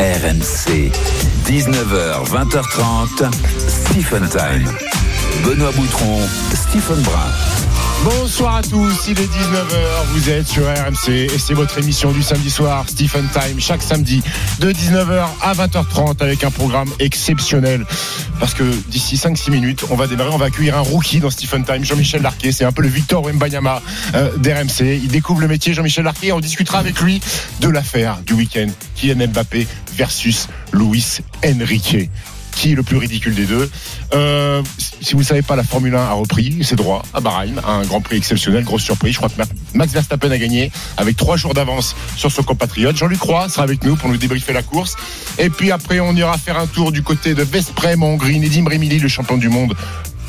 RMC, 19h, 20h30, Stephen Time. Benoît Boutron, Stephen Brun. Bonsoir à tous, il est 19h, vous êtes sur RMC et c'est votre émission du samedi soir, Stephen Time, chaque samedi de 19h à 20h30 avec un programme exceptionnel. Parce que d'ici 5-6 minutes, on va démarrer, on va accueillir un rookie dans Stephen Time, Jean-Michel Larquet, c'est un peu le Victor Wembanyama euh, d'RMC. Il découvre le métier, Jean-Michel Larquet, et on discutera avec lui de l'affaire du week-end, Kylian Mbappé versus Luis Enrique est le plus ridicule des deux. Euh, si vous ne savez pas, la Formule 1 a repris ses droits à Bahreïn, un Grand Prix exceptionnel, grosse surprise. Je crois que Max Verstappen a gagné avec trois jours d'avance sur son compatriote. Jean-Luc Roy sera avec nous pour nous débriefer la course. Et puis après, on ira faire un tour du côté de Vesprem en Hongrie. Nedim Remili, le champion du monde,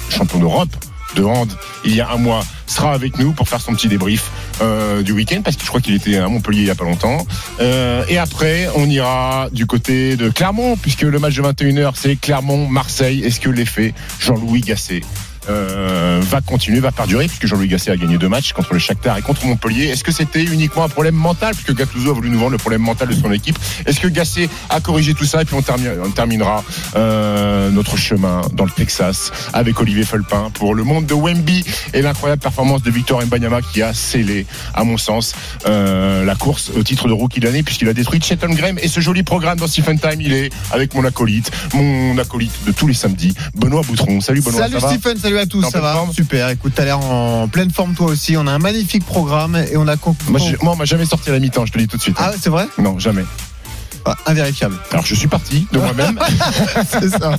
champion d'Europe de hand il y a un mois sera avec nous pour faire son petit débrief euh, du week-end parce que je crois qu'il était à Montpellier il y a pas longtemps. Euh, et après, on ira du côté de Clermont puisque le match de 21h c'est Clermont-Marseille. Est-ce que l'effet Jean-Louis Gasset euh, va continuer, va perdurer, puisque Jean-Louis Gasset a gagné deux matchs contre le Shakhtar et contre Montpellier. Est-ce que c'était uniquement un problème mental, puisque Gattuso a voulu nous vendre le problème mental de son équipe? Est-ce que Gasset a corrigé tout ça Et puis on, termine, on terminera euh, notre chemin dans le Texas avec Olivier Felpin pour le monde de Wemby et l'incroyable performance de Victor Mbanyama qui a scellé, à mon sens, euh, la course au titre de rookie de l'année, puisqu'il a détruit Chetan Graham et ce joli programme dans Stephen Time. Il est avec mon acolyte, mon acolyte de tous les samedis, Benoît Boutron. Salut Benoît. Salut Stephen, salut à tous, ça va Super, écoute, t'as l'air en pleine forme toi aussi. On a un magnifique programme et on a. Moi, moi on m'a jamais sorti à la mi-temps, je te le dis tout de suite. Ah, c'est vrai Non, jamais. Ah, invérifiable. Alors je suis parti de moi-même. c'est ça.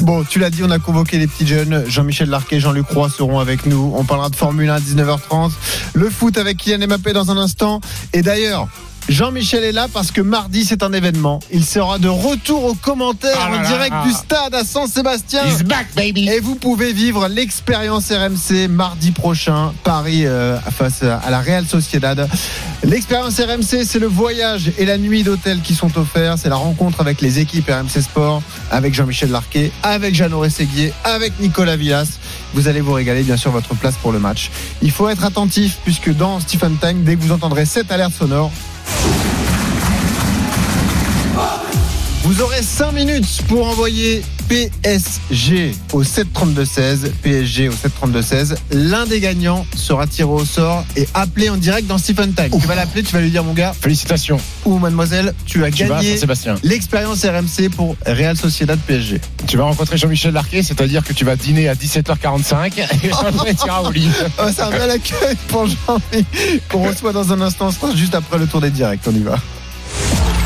Bon, tu l'as dit, on a convoqué les petits jeunes. Jean-Michel Larquet, Jean-Luc Roy seront avec nous. On parlera de Formule 1 à 19h30. Le foot avec Kylian Mbappé dans un instant. Et d'ailleurs, Jean-Michel est là parce que mardi c'est un événement. Il sera de retour aux commentaires Ah en là direct là. du stade à San-Sébastien. He's back, baby. Et vous pouvez vivre l'expérience RMC mardi prochain, Paris euh, face à la Real Sociedad. L'expérience RMC, c'est le voyage et la nuit d'hôtel qui sont offerts. C'est la rencontre avec les équipes RMC Sport, avec Jean-Michel Larquet, avec Jeannot Rességuier, avec Nicolas Villas. Vous allez vous régaler, bien sûr, votre place pour le match. Il faut être attentif puisque dans Stephen Time, dès que vous entendrez cette alerte sonore, Vous aurez 5 minutes pour envoyer PSG au 732-16. PSG au 732-16. L'un des gagnants sera tiré au sort et appelé en direct dans Stephen Time. Tu vas l'appeler, tu vas lui dire, mon gars Félicitations. ou mademoiselle, tu as Tu gagné l'expérience RMC pour Real Sociedad PSG. Tu vas rencontrer Jean-Michel Larquet, c'est-à-dire que tu vas dîner à 17h45 et après tu iras au lit. Oh, c'est un bel accueil pour Jean qu'on reçoit dans un instant. Juste après le tour des directs. On y va.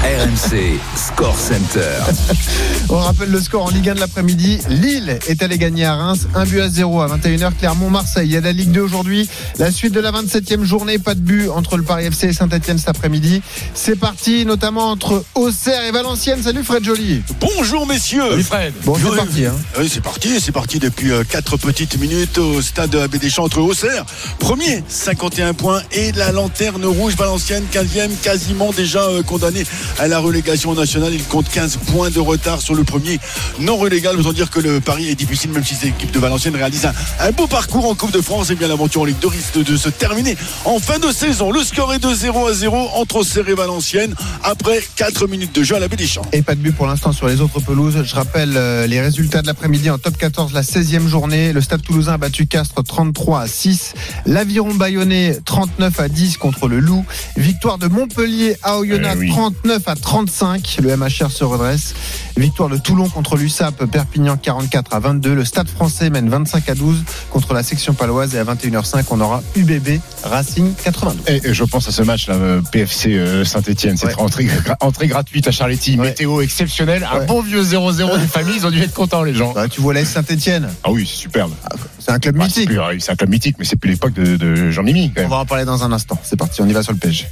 RMC, Score Center. On rappelle le score en Ligue 1 de l'après-midi. Lille est allé gagner à Reims, 1 but à 0 à 21h. Clermont-Marseille. Il y a la Ligue 2 aujourd'hui. La suite de la 27e journée, pas de but entre le Paris FC et Saint-Etienne cet après-midi. C'est parti, notamment entre Auxerre et Valenciennes. Salut Fred Joly. Bonjour messieurs. Salut Fred. Bon, c'est parti. Hein. Oui, c'est parti, c'est parti depuis 4 petites minutes au stade de Abbé Deschamps entre Auxerre, premier, 51 points, et la lanterne rouge Valenciennes, 15e, quasiment déjà euh, condamné à la relégation nationale. Il compte 15 points de retard sur le premier non relégable. Autant dire que le pari est difficile, même si l'équipe de Valenciennes réalise un, un beau parcours en Coupe de France. Et bien l'aventure en Ligue 2 risque de se terminer en fin de saison. Le score est de 0 à 0 entre Auxerre et Valenciennes après 4 minutes de jeu à l'Abbé Deschamps. Et pas de but pour l'instant sur les autres pelouses. Je rappelle euh, les résultats de l'après-midi en top 14, la 16e journée. Le Stade Toulousain a battu Castres 33 à 6. L'Aviron Bayonnais 39 à 10 contre le Loup. Victoire de Montpellier à Oyonnax Eh oui. 39 à 35. Le MHR se redresse. Victoire de Toulon contre l'USAP Perpignan 44 à 22. Le Stade français mène 25 à 12 contre la section paloise. Et à 21h05, on aura UBB Racing 92. Et je pense à ce match là, euh, PFC euh, Saint-Etienne, cette Ouais. entrée, gra- entrée gratuite à Charletti, Ouais. météo exceptionnelle, un Ouais. bon vieux 0-0 des familles, ils ont dû être contents les gens. Bah, tu vois la Saint-Etienne. Ah oui, c'est superbe. C'est un club Bah, mythique. c'est un club mythique, mais c'est plus l'époque de, de Jean-Mimi quand On va en parler dans un instant. C'est parti, on y va sur le PSG.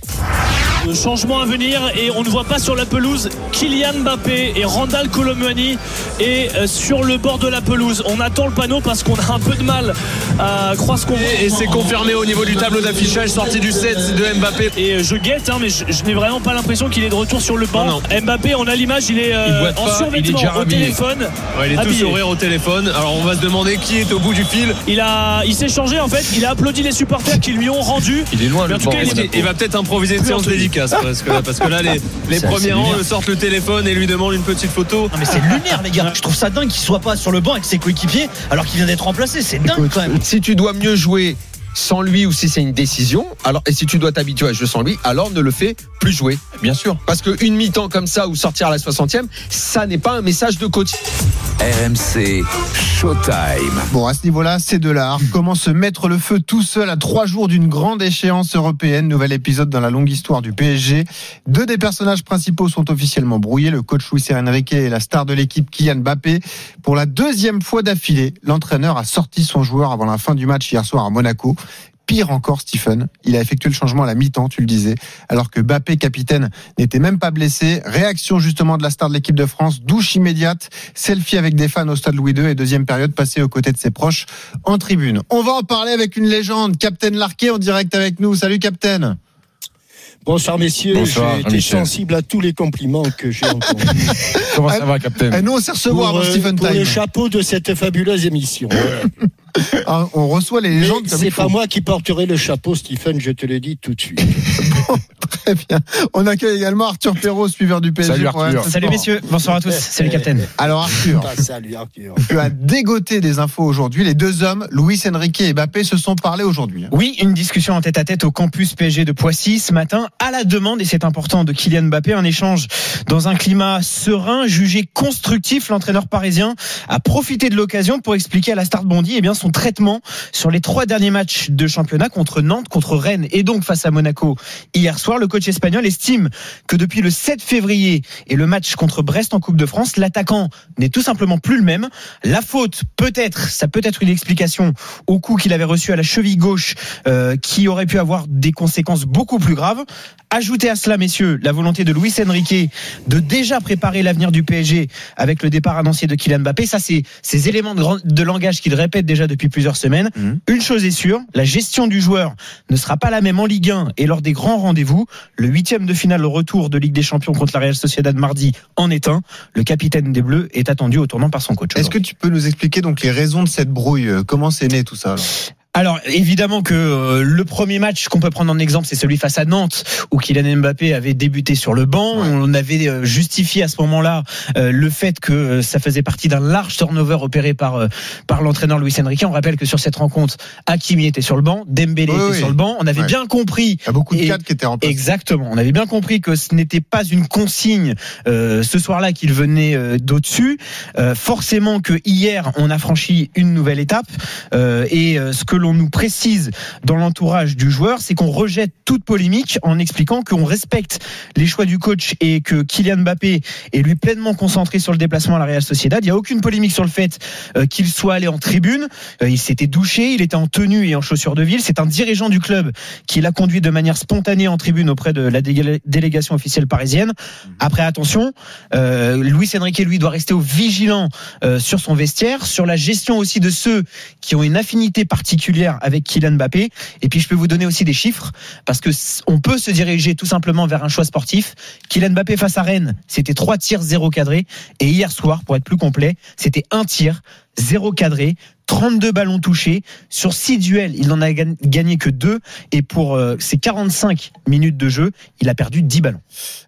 Le changement à venir et on ne voit pas sur la pelouse Kylian Mbappé et Randall Colomwani et euh, sur le bord de la pelouse. On attend le panneau parce qu'on a un peu de mal à croire ce qu'on voit. Et c'est confirmé au niveau du tableau d'affichage, sortie du set de Mbappé. Et euh, je guette, hein, mais je, je n'ai vraiment pas l'impression qu'il est de retour sur le banc. Non, Mbappé, on a l'image, il est euh, Il en pas, il est survêtement déjà au habillé. téléphone. Ouais, il est tout Habillé. sourire au téléphone. Alors on va se demander qui est au bout du fil. Il, il a, il s'est changé en fait. Il a applaudi les supporters qui lui ont rendu. Il est loin Mais le en tout banc. cas, il est- Il va peut-être improviser une séance dédicace parce que, parce que là les, premiers rangs lunaire. sortent le téléphone et lui demandent une petite photo. Non mais c'est lunaire les gars. Je trouve ça dingue qu'il soit pas sur le banc avec ses coéquipiers alors qu'il vient d'être remplacé. C'est dingue quand même. Si tu dois mieux jouer sans lui ou si c'est une décision, alors et si tu dois t'habituer à jouer sans lui, alors ne le fais plus jouer. Bien sûr. Parce qu'une mi-temps comme ça ou sortir à la 60e, ça n'est pas un message de coach. RMC Showtime. Bon, à ce niveau-là, c'est de l'art. Comment se mettre le feu tout seul à trois jours d'une grande échéance européenne? Nouvel épisode dans la longue histoire du PSG. Deux des personnages principaux sont officiellement brouillés. Le coach Luis Enrique et la star de l'équipe Kylian Mbappé. Pour la deuxième fois d'affilée, l'entraîneur a sorti son joueur avant la fin du match hier soir à Monaco. Pire encore, Stephen, il a effectué le changement à la mi-temps, tu le disais, alors que Mbappé, capitaine, n'était même pas blessé. Réaction justement de la star de l'équipe de France, douche immédiate, selfie avec des fans au stade Louis II et deuxième période passée aux côtés de ses proches en tribune. On va en parler avec une légende, Captain Larquet en direct avec nous. Salut Captain. Bonsoir messieurs, Bonsoir, j'ai été sensible à tous les compliments que j'ai entendus. Comment ça va, Captain Et nous, on s'est recevoir pour, euh, Stephen pour le chapeau de cette fabuleuse émission. Ah, On reçoit les Mais légendes comme c'est faut. pas moi qui porterai le chapeau, Stephen, je te le dis tout de suite. Très bien. On accueille également Arthur Perrault, suiveur du PSG. Salut, Arthur. Salut messieurs, bonsoir à tous. Salut Captain. Alors Arthur, Ah, salut Arthur. tu as dégoté des infos aujourd'hui. Les deux hommes, Luis Enrique et Mbappé, se sont parlé aujourd'hui. Oui, une discussion en tête à tête au campus PSG de Poissy ce matin à la demande, et c'est important, de Kylian Mbappé. Un échange dans un climat serein, jugé constructif. L'entraîneur parisien a profité de l'occasion pour expliquer à la Start Bondy eh bien, son traitement sur les trois derniers matchs de championnat contre Nantes, contre Rennes et donc face à Monaco hier soir. Le coach espagnol estime que depuis le 7 février et le match contre Brest en Coupe de France, l'attaquant n'est tout simplement plus le même. La faute, peut-être, ça peut être une explication au coup qu'il avait reçu à la cheville gauche euh, qui aurait pu avoir des conséquences beaucoup plus graves. Ajoutez à cela, messieurs, la volonté de Luis Enrique de déjà préparer l'avenir du PSG avec le départ annoncé de Kylian Mbappé. Ça, c'est ces éléments de, langage qu'il répète déjà depuis plusieurs semaines. Mhm. Une chose est sûre, la gestion du joueur ne sera pas la même en Ligue 1 et lors des grands rendez-vous. Le huitième de finale au retour de Ligue des Champions contre la Real Sociedad mardi en est un. Le capitaine des Bleus est attendu au tournant par son coach. Est-ce que tu peux nous expliquer donc les raisons de cette brouille? Comment c'est né tout ça alors? Alors évidemment que euh, le premier match qu'on peut prendre en exemple, c'est celui face à Nantes où Kylian Mbappé avait débuté sur le banc. On avait euh, justifié à ce moment-là euh, le fait que euh, ça faisait partie d'un large turnover opéré par euh, par l'entraîneur Luis Enrique. On rappelle que sur cette rencontre, Hakimi était sur le banc, Dembélé Oui, était oui. sur le banc. On avait Ouais. bien compris Il y a beaucoup de cadres qui étaient remplacés. Exactement. On avait bien compris que ce n'était pas une consigne euh, ce soir-là qu'il venait euh, d'au-dessus. Euh, forcément que hier on a franchi une nouvelle étape euh, et euh, ce que l'on nous précise dans l'entourage du joueur, c'est qu'on rejette toute polémique en expliquant qu'on respecte les choix du coach et que Kylian Mbappé est lui pleinement concentré sur le déplacement à la Real Sociedad. Il n'y a aucune polémique sur le fait euh, qu'il soit allé en tribune. Euh, il s'était douché, il était en tenue et en chaussures de ville. C'est un dirigeant du club qui l'a conduit de manière spontanée en tribune auprès de la délé- délégation officielle parisienne. Après, attention, euh, Luis Enrique, lui, doit rester au vigilant euh, sur son vestiaire, sur la gestion aussi de ceux qui ont une affinité particulière avec Kylian Mbappé. Et puis, je peux vous donner aussi des chiffres, parce que on peut se diriger tout simplement vers un choix sportif. Kylian Mbappé face à Rennes, c'était trois tirs, zéro cadré. Et hier soir, pour être plus complet, c'était un tir, zéro cadré. 32 ballons touchés. Sur 6 duels, il n'en a gagné que 2. Et pour euh, ses 45 minutes de jeu, il a perdu 10 ballons.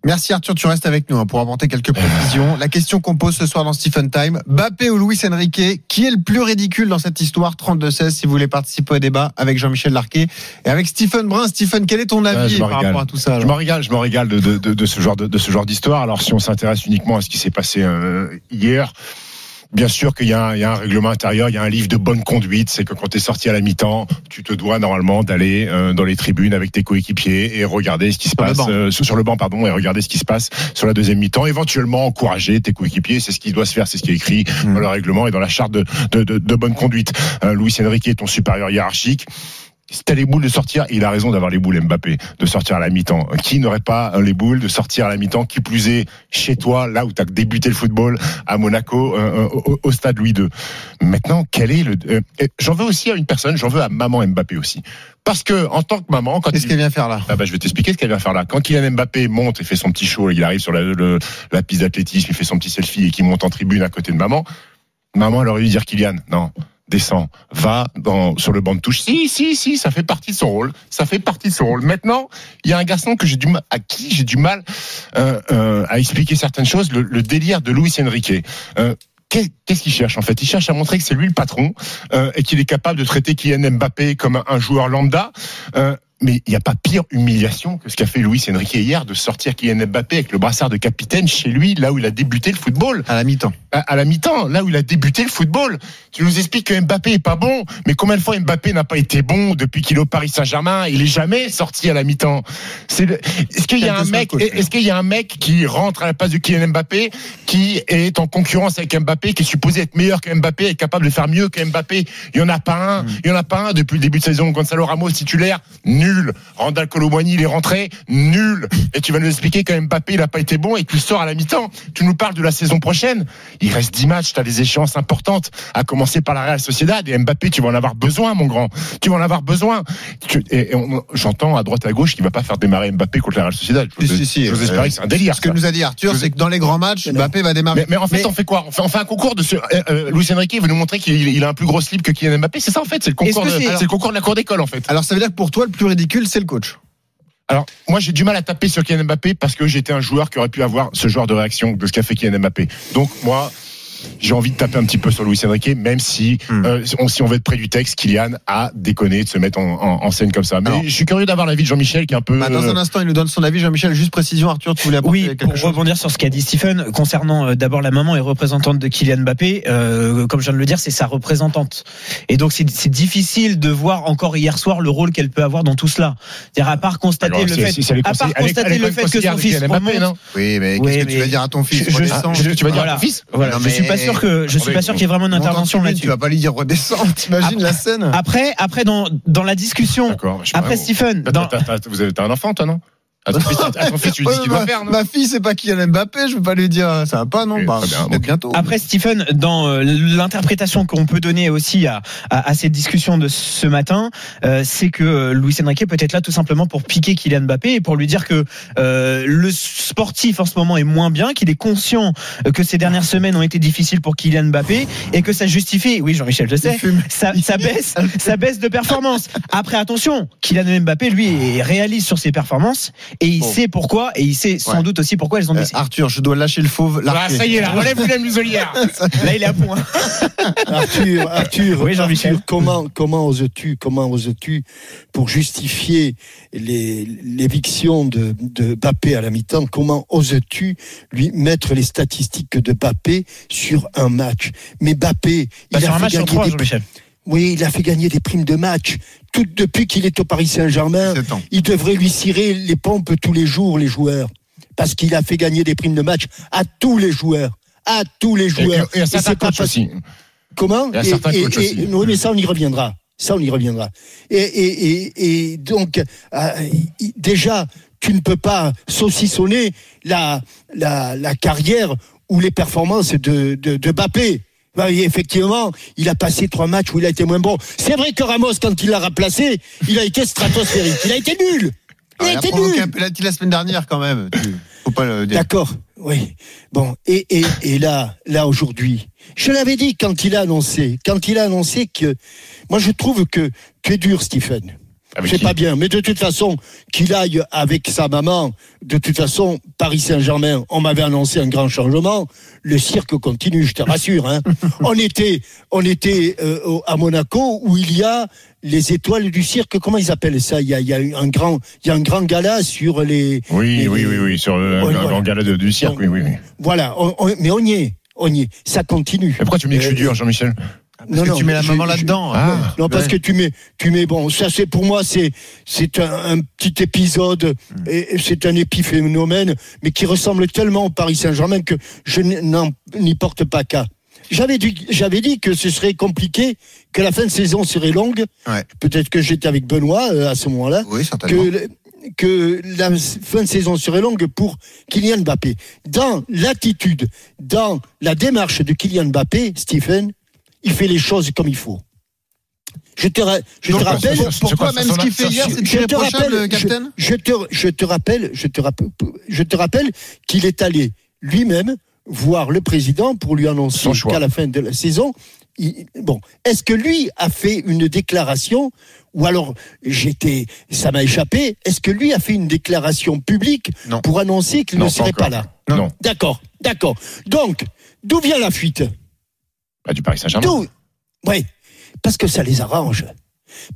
Merci Arthur, tu restes avec nous hein, pour apporter quelques précisions. La question qu'on pose ce soir dans Stephen Time, Mbappé ou Luis Enrique, qui est le plus ridicule dans cette histoire? 32-16 si vous voulez participer au débat avec Jean-Michel Larquet et avec Stephen Brun. Stephen, quel est ton Ouais, avis par régale. rapport à tout ça Je alors me régale, je me régale de, de, de, de ce genre de, de ce genre d'histoire. Alors si on s'intéresse uniquement à ce qui s'est passé euh, hier, bien sûr qu'il y, a un- il y a un règlement intérieur, il y a un livre de bonne conduite. C'est que quand tu es sorti à la mi-temps, tu te dois normalement d'aller euh, dans les tribunes avec tes coéquipiers et regarder ce qui se Sur passe euh, sur le banc, pardon, et regarder ce qui se passe sur la deuxième mi-temps. Éventuellement encourager tes coéquipiers, c'est ce qui doit se faire, c'est ce qui est écrit Mmh. dans le règlement et dans la charte de, de, de, de bonne conduite. Euh, Luis Enrique est ton supérieur hiérarchique. Si t'as les boules de sortir, il a raison d'avoir les boules Mbappé, de sortir à la mi-temps. Qui n'aurait pas euh, les boules de sortir à la mi-temps, qui plus est chez toi, là où t'as débuté le football, à Monaco, euh, euh, au, au stade Louis II. Maintenant, quel est le... euh, j'en veux aussi à une personne, j'en veux à maman Mbappé aussi. Parce que, en tant que maman, quand Qu'est-ce il- qu'elle vient faire là? Ah bah, je vais t'expliquer ce qu'elle vient faire là. Quand Kylian Mbappé monte et fait son petit show, il arrive sur la, le- la piste d'athlétisme, il fait son petit selfie et qu'il monte en tribune à côté de maman, maman elle aurait dû dire Kylian, non, descend, va dans, sur le banc de touche. Si, si, si, ça fait partie de son rôle. Ça fait partie de son rôle. Maintenant, il y a un garçon que j'ai du mal, à qui j'ai du mal euh, euh, à expliquer certaines choses. Le, délire de Luis Enrique. Euh, qu'est- Qu'est-ce qu'il cherche en fait? Il cherche à montrer que c'est lui le patron et qu'il est capable de traiter Kylian Mbappé comme un joueur lambda. Mais il n'y a pas pire humiliation que ce qu'a fait Luis Enrique hier de sortir Kylian Mbappé avec le brassard de capitaine chez lui, là où il a débuté le football À la mi-temps. à, à la mi-temps, là où il a débuté le football. Tu nous expliques que Mbappé est pas bon, mais combien de fois Mbappé n'a pas été bon depuis qu'il est au Paris Saint-Germain? Il est jamais sorti à la mi-temps. Est-ce qu'il y a un mec, est-ce qu'il y a un mec qui rentre à la place de Kylian Mbappé, qui est en concurrence avec Mbappé, qui est supposé être meilleur que Mbappé, être capable de faire mieux que Mbappé? Il y en a pas un. Hmm. Il y en a pas un depuis le début de saison. Gonzalo Ramos titulaire, nul. Randall Colomboigny, il est rentré, nul. Et tu vas nous expliquer que Mbappé, il a pas été bon et que tu sors à la mi-temps. Tu nous parles de la saison prochaine. Il reste 10 matchs, tu as des échéances importantes, à commencer par la Real Sociedad. Et Mbappé, tu vas en avoir besoin, mon grand. Tu vas en avoir besoin. Et, j'entends à droite à gauche qu'il va pas faire démarrer Mbappé contre la Real Sociedad. Si, J'ose si, si. j'ose Euh, espérer que c'est un délire. Ce que ça. nous a dit Arthur, c'est que dans les grands matchs, Mbappé va démarrer. Mais, mais en fait, on fait quoi? On fait, on fait un concours de ce. Euh, euh, Luis Enrique veut nous montrer qu'il il a un plus gros slip que Kylian Mbappé. C'est ça en fait. C'est le concours. Est-ce De, que le concours de la cour d'école en fait. Alors ça veut dire que pour toi, le plus ridicule, c'est le coach. Alors, moi, j'ai du mal à taper sur Kylian Mbappé parce que j'étais un joueur qui aurait pu avoir ce genre de réaction de ce qu'a fait Kylian Mbappé. Donc, moi, j'ai envie de taper un petit peu sur Luis Enrique, même si, Hmm. euh, on, si on veut être près du texte, Kylian a déconné de se mettre en, en- en scène comme ça. Mais Alors- je suis curieux d'avoir l'avis de Jean-Michel qui est un peu. Bah, dans un instant, il nous donne son avis. Jean-Michel, juste précision, Arthur, tu voulais apporter Oui, quelque pour chose rebondir sur ce qu'a dit Stephen, concernant euh, d'abord la maman et représentante de Kylian Mbappé, euh, comme je viens de le dire, c'est sa représentante. Et donc c'est difficile de voir encore hier soir le rôle qu'elle peut avoir dans tout cela. C'est-à-dire à part constater alors, le fait, c'est les à part elle elle le fait que son fils Mbappé, non? Oui, mais qu'est-ce Oui, que tu vas dire à ton fils je- tu vas dire à ton fils? Pas sûr que je suis pas sûr qu'il y ait vraiment une intervention là-dessus. Tu vas pas lui dire redescends. T'imagines la scène Après, après dans dans la discussion, D'accord. je sais pas, après. Stephen, Vous avez t'as un enfant, toi, non? À ton, fils, à ton fils, tu lui dis ce qu'il Ouais, doit ma, faire, non ma fille, c'est pas Kylian Mbappé. Je veux pas lui dire ça va pas, non Bah, bien, bientôt. Après Stephen, dans euh, l'interprétation qu'on peut donner aussi à, à, à cette discussion de ce matin, euh, c'est que euh, Luis Enrique peut être là tout simplement pour piquer Kylian Mbappé et pour lui dire que euh, le sportif en ce moment est moins bien, qu'il est conscient euh, que ces dernières semaines ont été difficiles pour Kylian Mbappé et que ça justifie, oui Jean-Michel, je sais, ça, ça baisse, ça baisse de performance. Après attention, Kylian Mbappé lui est réaliste sur ses performances et il Bon. sait pourquoi et il sait sans Ouais. doute aussi pourquoi elles ont Euh, baissé. Arthur, je dois lâcher le fauve. Ah, ça y est, là, relève la muselière. Là il est à point. Arthur, Arthur, Oui, Jean-Michel. Comment, comment oses-tu, comment oses-tu, pour justifier l'éviction de, de Bappé à la mi-temps, comment oses-tu lui mettre les statistiques de Bappé sur un match? Mais Bappé, Pas il sur a un fait match sur gagner trois, des Jean-Michel. Oui, il a fait gagner des primes de match. Tout depuis qu'il est au Paris Saint-Germain, il devrait lui cirer les pompes tous les jours, les joueurs. Parce qu'il a fait gagner des primes de match à tous les joueurs. À tous les Et, joueurs. et, et c'est pas aussi. Comment coachs aussi. Oui, mais ça, on y reviendra. Ça, on y reviendra. Et, et, et, et donc, euh, déjà, tu ne peux pas saucissonner la, la, la carrière ou les performances de, de, de Bappé. Bah, effectivement, il a passé trois matchs où il a été moins bon. C'est vrai que Ramos, quand il l'a remplacé, il a été stratosphérique. Il a été nul. Il il a a été provoqué nul. un penalty la semaine dernière quand même. Faut pas le dire. D'accord, oui. Bon, et, et, et là, là aujourd'hui, je l'avais dit quand il a annoncé, quand il a annoncé que, moi je trouve que tu es dur, Stephen. Avec C'est pas bien, mais de toute façon, qu'il aille avec sa maman, de toute façon, Paris Saint-Germain, on m'avait annoncé un grand changement, le cirque continue, je te rassure. Hein. on était, on était euh, à Monaco où il y a les étoiles du cirque, comment ils appellent ça? Il y, a, il y a un grand, il y a un grand gala sur les. Oui, les- oui, oui, oui, sur le voilà. grand gala de- du cirque, oui, oui, oui. Voilà, on- on- mais on y est, on y est, ça continue. Mais pourquoi tu me dis que je suis dur, Jean-Michel? Parce que tu mets la maman là-dedans. Ah. Non, parce que tu mets, tu mets, bon, ça c'est pour moi, c'est, c'est un, un petit épisode, et et c'est un épiphénomène, mais qui ressemble tellement au Paris Saint-Germain que je n'en- n'y porte pas cas. J'avais dit, j'avais dit que ce serait compliqué, que la fin de saison serait longue. Ouais. Peut-être que j'étais avec Benoît euh, à ce moment-là. Oui, certainement. Que, que la fin de saison serait longue pour Kylian Mbappé. Dans l'attitude, dans la démarche de Kylian Mbappé, Stephen, il fait les choses comme il faut. Je te, ra- je Donc, te rappelle. Pourquoi quoi, même ce qu'il fait hier, c'est je te rappelle, je, je te, je te rappelle, je te rappelle, je te rappelle qu'il est allé lui-même voir le président pour lui annoncer qu'à la fin de la saison, il- bon, est-ce que lui a fait une déclaration ou alors j'étais, ça m'a échappé. Est-ce que lui a fait une déclaration publique Non. pour annoncer qu'il ne serait pas là? Non. D'accord, d'accord. Donc, d'où vient la fuite? Bah, du Paris Saint-Germain. Oui, parce que ça les arrange.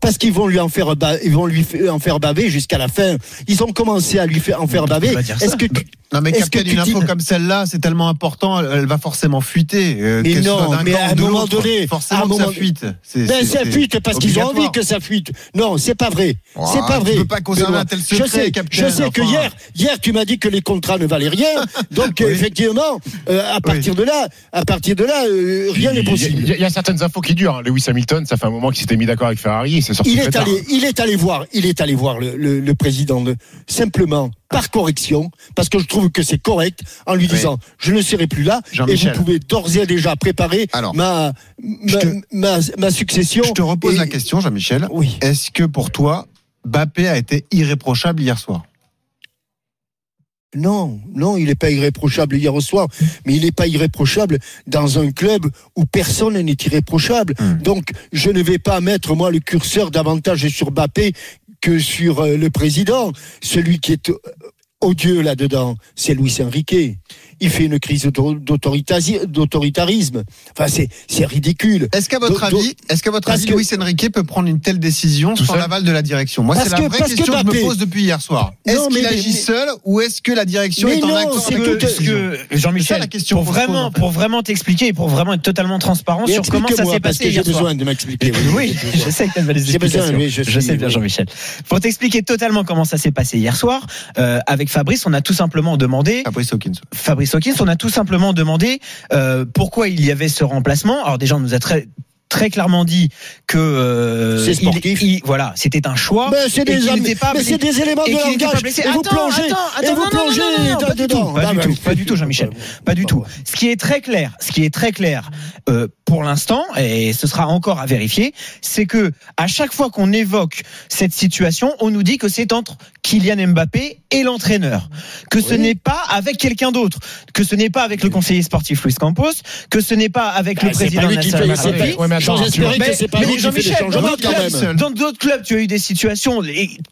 Parce qu'ils vont lui en faire, ba- ils vont lui fa- en faire baver jusqu'à la fin. Ils ont commencé à lui faire en faire baver. Est-ce que tu, Non mais capter une tu info comme celle-là, c'est tellement important, elle, va forcément fuiter. euh, Mais qu'elle non, mais à un moment donné, forcément à un que ça moment- fuite. C'est- Ben, ça fuite parce qu'ils ont envie que ça fuite. Non, c'est pas vrai. Oh, c'est pas tu vrai. peux pas conserver un tel je secret, sais, capitaine, je sais que enfin. hier, hier, tu m'as dit que les contrats ne valaient rien. Donc, Oui. effectivement, euh, à partir de là, à partir de là, euh, rien n'est Il y, possible. il y a certaines infos qui durent. hein. Lewis Hamilton, ça fait un moment qu'il s'était mis d'accord avec Ferrari c'est sorti Il est tard. allé, il est allé voir, il est allé voir le, le- le président de- simplement par correction, parce que je trouve que c'est correct, en lui Oui. disant je ne serai plus là et vous pouvez d'ores et déjà préparer Alors, ma, ma, te- ma, ma succession. Je te repose Et- la question, Jean-Michel. Oui. Est-ce que pour toi, Bappé a été irréprochable hier soir? Non, non, il n'est pas irréprochable hier au soir, mais il n'est pas irréprochable dans un club où personne n'est irréprochable. Hmm. Donc, je ne vais pas mettre, moi, le curseur davantage sur Bappé que sur euh, le président. Celui qui est euh, odieux là-dedans, c'est Luis Enrique. Il fait une crise d'autoritarisme. Enfin, c'est c'est ridicule. Est-ce qu'à votre Do- avis, est-ce qu'à votre avis, que- Luis Enrique peut prendre une telle décision sans l'aval de la direction? Moi, c'est la vraie que question que je me pose depuis hier soir. Est-ce qu'il agit mais- seul ou est-ce que la direction Mais est en non, accord c'est avec que- ça, Jean-Michel, la question pour vraiment, pour vraiment t'expliquer et pour vraiment être totalement transparent Mais sur comment ça s'est parce passé que j'ai hier soir. besoin de m'expliquer. Oui, je sais que tu as des J'ai besoin, explications. je sais bien. Jean-Michel. Pour t'expliquer totalement comment ça s'est passé hier soir, euh, avec Fabrice, on a tout simplement demandé Fabrice Hawkins. Fabrice Hawkins, on a tout simplement demandé euh, pourquoi il y avait ce remplacement. Alors déjà, on nous a très très clairement dit que euh, C'est il- sportif. il- voilà, c'était un choix. Mais c'est des, qu'il am- n'était pas mais c'est des éléments de langage. Et vous Attends, plongez, et vous pas du dedans. tout, pas Ah, du bah, tout, pas du tout, Jean-Michel, pas du tout. Ce qui est très clair, ce qui est très clair euh, pour l'instant, et ce sera encore à vérifier, c'est que à chaque fois qu'on évoque cette situation, on nous dit que c'est entre Kylian Mbappé et l'entraîneur, que ce Oui. n'est pas avec quelqu'un d'autre, que ce n'est pas avec le conseiller sportif Luis Campos, que ce n'est pas avec le Ah, président fait les Jean-Michel, dans d'autres clubs, tu as eu des situations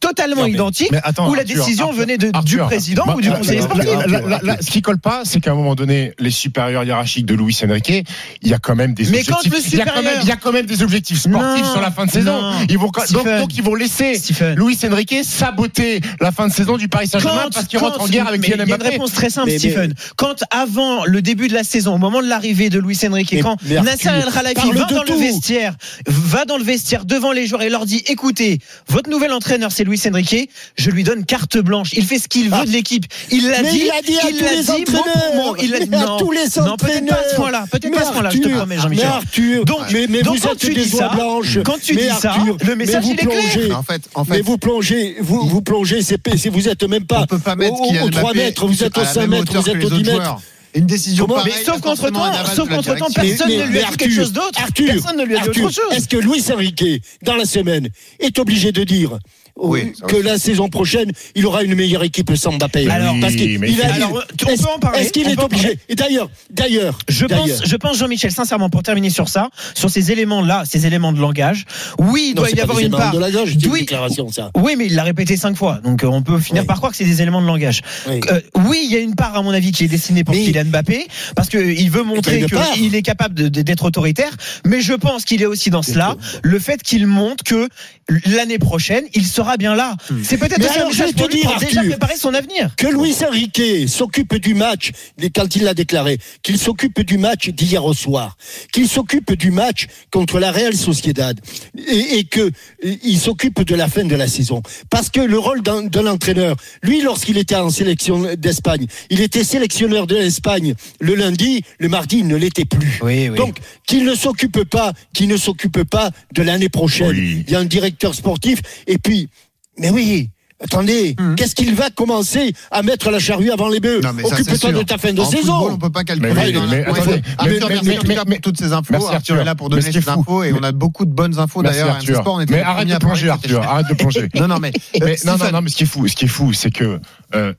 totalement Non, mais- identiques mais attends, où la Arthur, décision Arthur, venait de, du président bah, ou du euh, conseiller euh, sportif. là, là, là, là, ce qui colle pas, c'est qu'à un moment donné, les supérieurs hiérarchiques de Luis Enrique, il y a quand même des Mais quand le il, y a quand même, supérieur- il y a quand même des objectifs sportifs Non, sur la fin de saison. non. Ils vont, donc, ils vont laisser Stephen. Luis Enrique saboter la fin de saison du Paris Saint-Germain parce qu'il rentre en guerre avec Il y a une réponse très simple, Mais- mais- Stephen. Quand avant le début de la saison, au moment de l'arrivée de Luis Enrique, Mais- quand Nasser El parle va dans tout. le vestiaire, va dans le vestiaire devant les joueurs et leur dit écoutez, votre nouvel entraîneur c'est Luis Enrique, je lui donne carte blanche. Il fait ce qu'il veut Ah. de l'équipe. Il l'a dit, il a dit à il tous l'a les dit mot pour entraîneurs. mot. Il l'a dit peut-être pas à ce entraîneurs. point-là. Peut-être Mais pas à ce point-là, je te Arthur, promets, Mais Jean-Michel. Arthur, Donc- mais, mais donc vous quand êtes tu des dis ça, blanches. quand tu mais dis ça, Arthur, le mais message, vous il est clair. plongez, Mais en fait, mais vous plongez, vous, vous plongez, c'est, c'est- vous êtes même pas on peut pas mettre au, Kylian au 3 Mbappé mètres, vous êtes au la 5 même mètres, vous êtes au autres 10 mètres. Une décision Comment pareille, Mais sauf un aval sauf qu'entre-temps, direction. personne Mais- ne lui a mais dit quelque chose d'autre. Arthur, Personne ne lui a dit Arthur, autre chose. Est-ce que Luis Enrique, dans la semaine, est obligé de dire Oui, que la saison prochaine, il aura une meilleure équipe sans Mbappé Alors, parce qu'il est-ce- peut en parler, Est-ce qu'il on est obligé Et d'ailleurs, d'ailleurs, Je pense, je pense, Jean-Michel, sincèrement, pour terminer sur ça, sur ces éléments-là, ces éléments de langage, oui, il Non, doit y avoir une part. de langage, une Oui. déclaration, ça. Oui, mais il l'a répété cinq fois, donc euh, on peut finir Oui. par croire que c'est des éléments de langage. Oui. Euh, oui, il y a une part, à mon avis, qui est destinée pour Mais- Kylian Mbappé, parce qu'il veut montrer une qu'il est capable d'être autoritaire, mais je pense qu'il est aussi dans cela le fait qu'il montre que l'année prochaine, il sera bien là. C'est peut-être aussi un alors, message pour lui dire, pour déjà préparer son avenir. que Luis Enrique s'occupe du match, quand il l'a déclaré, qu'il s'occupe du match d'hier au soir, qu'il s'occupe du match contre la Real Sociedad, et, et que il s'occupe de la fin de la saison. Parce que le rôle d'un d'un entraîneur, lui, lorsqu'il était en sélection d'Espagne, il était sélectionneur de l'Espagne le lundi, le mardi, il ne l'était plus. Oui, oui. Donc, qu'il ne s'occupe pas, qu'il ne s'occupe pas de l'année prochaine. Oui. Il y a un directeur sportif, et puis, mais oui. Attendez, qu'est-ce qu'il va commencer à mettre la charrue avant les bœufs Non, mais ça, c'est Occupe-toi de ta fin de En saison. football, on peut pas calculer. Mais mais Ouais, attendez, mais- Arthur, mais- merci mais- en tout cas mais- pour toutes ces infos. Merci, Arthur Arthur. est là pour Mais donner ces infos et on a beaucoup de bonnes infos d'ailleurs. Arthur. Sport, on était Mais arrête de plonger, Arthur. Arrête de plonger. Non, non, mais. Mais euh, non, non, mais ce qui est fou, ce qui est fou, c'est que euh,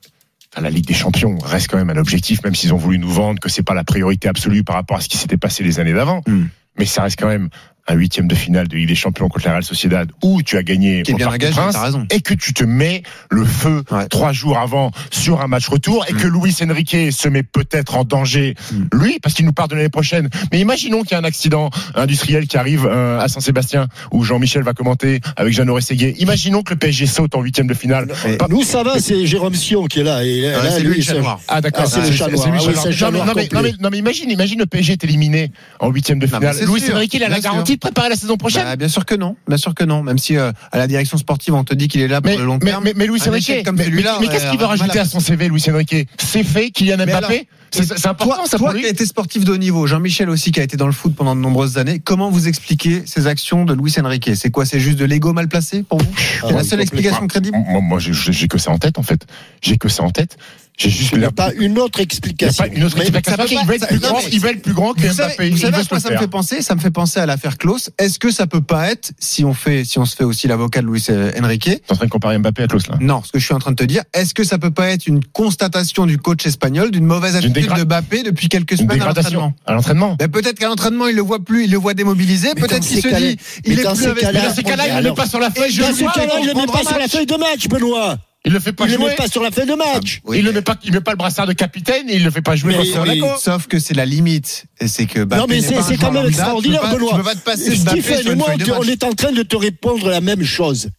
la Ligue des Champions reste quand même un objectif, même s'ils ont voulu nous vendre que c'est pas la priorité absolue par rapport à ce qui s'était passé les années d'avant. Hmm. Mais ça reste quand même un huitième de finale de Ligue des Champions contre la Real Sociedad où tu as gagné Qui est au bien Parc engagé, Princes t'as raison. et que tu te mets le feu Ouais. trois jours avant sur un match retour et Mm. que Luis Enrique se met peut-être en danger Mm. lui parce qu'il nous part de l'année prochaine. Mais imaginons qu'il y a un accident industriel qui arrive euh, à Saint-Sébastien où Jean-Michel va commenter avec Jeannot Rességuier. Imaginons que le PSG saute en huitième de finale. Pas- Nous, ça va, c'est Jérôme Sion qui est là. Et Ah, là, c'est lui chat c'est- noir. Ah d'accord, Ah, c'est le chat noir. lui Ah le c'est Non mais, non, mais, non, mais imagine, imagine le PSG est éliminé en huitième de finale. Luis Enrique, il a la garantie de préparer la saison prochaine. Bah, bien sûr que non, bien sûr que non. Même si euh, à la direction sportive on te dit qu'il est là pour Mais, le long mais, terme. mais, mais Luis Un Enrique, comme mais, celui-là, mais qu'est-ce qu'il euh, va mal rajouter à- son CV, Luis Enrique? C'est fait, Kylian Mbappé? C'est c'est important Toi, ça toi qui a été sportif de haut niveau, Jean-Michel aussi qui a été dans le foot pendant de nombreuses années, comment vous expliquez ces actions de Luis Enrique? C'est quoi C'est juste de l'ego mal placé pour vous? C'est la oui, seule explication crédible? Moi, moi j'ai- j'ai j'ai que ça en tête en fait. J'ai que ça en tête. J'ai juste Il n'y a pas une autre il y a explication. pas une autre explication. Il veut être plus grand, mais il veut être plus grand que Mbappé. vous savez à quoi ça me fait penser? Ça me fait penser à l'affaire Klaus. Est-ce que ça peut pas être, si on fait, si on se fait aussi l'avocat de Luis euh, Enrique, T'es en train de comparer Mbappé à Klaus là. non, ce que je suis en train de te dire, est-ce que ça peut pas être une constatation du coach espagnol d'une mauvaise attitude dégra- de Mbappé depuis quelques Une semaines à l'entraînement? À l'entraînement. Ben, peut-être qu'à l'entraînement, il le voit plus, il le voit démobilisé. Mais Peut-être qu'il se dit, mais il est plus avec dans ces cas-là, il ne met pas sur la feuille. Et Je Dans joue ce pas. cas-là, il ne le met comprendra pas sur la match. feuille de match, Benoît. Il le fait pas Il ne le jouer. met pas sur la feuille de match. Oui, Il le mais- met pas. Il met pas le brassard de capitaine et il le fait pas jouer Mais- mais-. Sauf que c'est la limite. Et c'est que Non, mais c'est quand même extraordinaire, Benoît. Stephen et moi, on match. est en train de te répondre la même chose.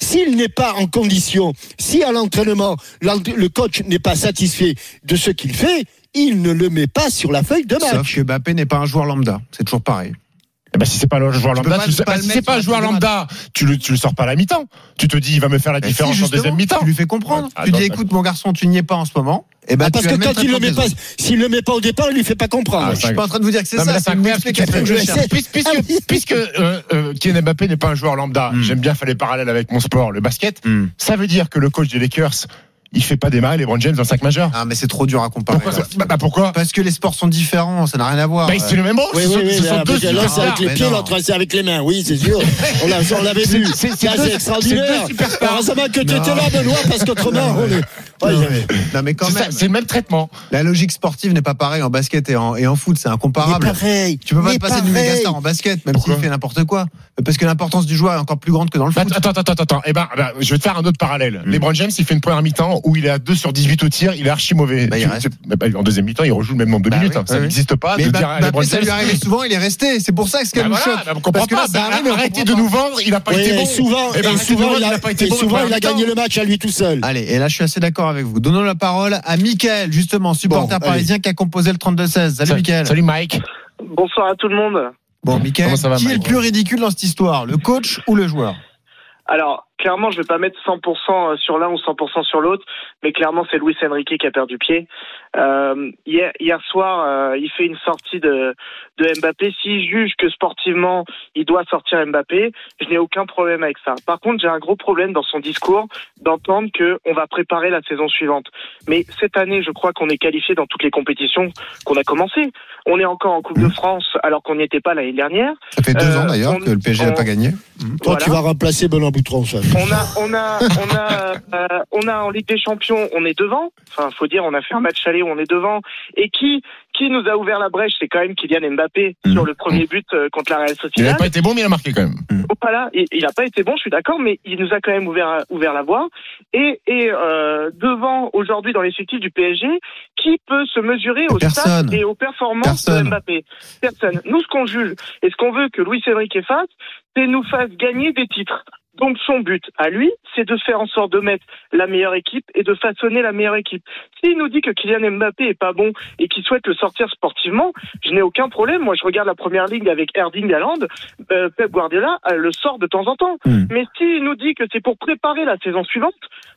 S'il n'est pas en condition, si à l'entraînement, l'ent- le coach n'est pas satisfait de ce qu'il fait, il ne le met pas sur la feuille de Sauf match. que Mbappé n'est pas un joueur lambda. C'est toujours pareil. Eh ben, si c'est pas un joueur lambda, pas- tu le mettre c'est pas un sur joueur la feuille de lambda, tu le, tu le sors pas à la mi-temps. Tu te dis, il va me faire la Mais différence si, en deuxième mi-temps. Tu lui fais comprendre. Ah, tu non, dis, écoute, mon garçon, tu n'y es pas en ce moment. Et ben, Ah, parce que le quand il le met pas, s'il le met pas au départ, il lui fait pas comprendre. Ah, Je suis pas en train de vous dire que c'est ça. là, C'est c'est une incroyable ce que tu explication fais. que je cherche. Puisque, puisque, euh, euh, Kylian Mbappé n'est pas un joueur lambda, Mm. j'aime bien faire les parallèles avec mon sport, le basket. Hmm. Ça veut dire que le coach des Lakers, il fait pas démarrer LeBron James dans le 5 majeur. Ah, mais c'est trop dur à comparer. Pourquoi bah, bah, pourquoi Parce que les sports sont différents, ça n'a rien à voir. bah, C'est le même mot. Oui, oui, sont, oui, ce sont deux là, c'est avec les mais pieds, l'autre, c'est avec les mains. Oui, c'est sûr. On l'a- on l'avait vu. C'est- C'est extraordinaire. Heureusement que tu étais là, Benoît, parce qu'autrement, on est. Ouais, Non, mais, non, mais quand C'est ça, même, C'est le même traitement. la logique sportive n'est pas pareille en basket et en, et en foot, c'est Mais incomparable. pareil. Tu peux pas mais te passer du pareil. mégastar en basket, même s'il fait n'importe quoi. Parce que l'importance du joueur est encore plus grande que dans le Bah, foot. attends, attends, attends, attends. Eh ben, bah, je vais te faire un autre parallèle. Mm. LeBron James, il fait une première mi-temps où il est à 2 sur 18 au tir, il est archi mauvais. Bah, il Tu- reste. tu- bah, en deuxième mi-temps, il rejoue le même nombre de Bah minutes. oui, hein. Ça oui, n'existe pas Mais de Mbappé, dire à LeBron ça lui arrivé souvent, il est resté. C'est pour ça que ce Bah, qu'elle nous voilà, choque. bah, Parce que là, pas. Bah, arrêtez de pas. nous vendre, il a pas Oui, été et bon. souvent, Eh ben, et arrêtez de souvent, il pas été et bon. souvent, il a gagné le match à lui tout seul. Allez, et là, je suis assez d'accord avec vous. Donnons la parole à Mickaël, justement, supporter Bon, parisien qui a composé le 32-16. Salut, Salut, Mickaël. Salut Mike. Bonsoir à tout le monde. Bon, Mickaël, Comment ça va, qui est le plus ridicule dans cette histoire Le coach ou le joueur? Alors, clairement, je vais pas mettre 100% sur l'un ou 100% sur l'autre, mais clairement, c'est Luis Enrique qui a perdu pied. Euh, hier, hier soir, euh, il fait une sortie de, de Mbappé. S'il juge que sportivement, il doit sortir Mbappé, je n'ai aucun problème avec ça. Par contre, j'ai un gros problème dans son discours d'entendre que on va préparer la saison suivante. Mais cette année, je crois qu'on est qualifié dans toutes les compétitions qu'on a commencé. On est encore en Coupe de France alors qu'on n'y était pas l'année dernière. Ça fait deux Euh, ans d'ailleurs on- que le PSG n'a pas gagné. Toi, Voilà. tu vas remplacer Benoît Boutron, ça. On a, on a, on a, euh, on a en Ligue des Champions, on est devant. Enfin, faut dire, on a fait un match aller où on est devant. Et qui, qui nous a ouvert la brèche, c'est quand même Kylian Mbappé Mhm. sur le premier but euh, contre la Real Il n'a Sociedad. pas été bon, mais il a marqué quand même. Voilà, il, il a pas été bon, je suis d'accord, mais il nous a quand même ouvert, ouvert la voie. Et, et euh, devant aujourd'hui dans l'effectif du PSG, qui peut se mesurer aux Personne. stats et aux performances Personne. de Mbappé? Personne. Nous, ce qu'on juge et ce qu'on veut que Luis Enrique fasse, c'est nous fasse gagner des titres. Donc son but à lui, c'est de faire en sorte de mettre la meilleure équipe et de façonner la meilleure équipe. S'il nous dit que Kylian Mbappé est pas bon et qu'il souhaite le sortir sportivement, je n'ai aucun problème. Moi, je regarde la première ligue avec Erling Haaland, euh, Pep Guardiola euh, le sort de temps en temps. Hmm. Mais s'il nous dit que c'est pour préparer la saison suivante,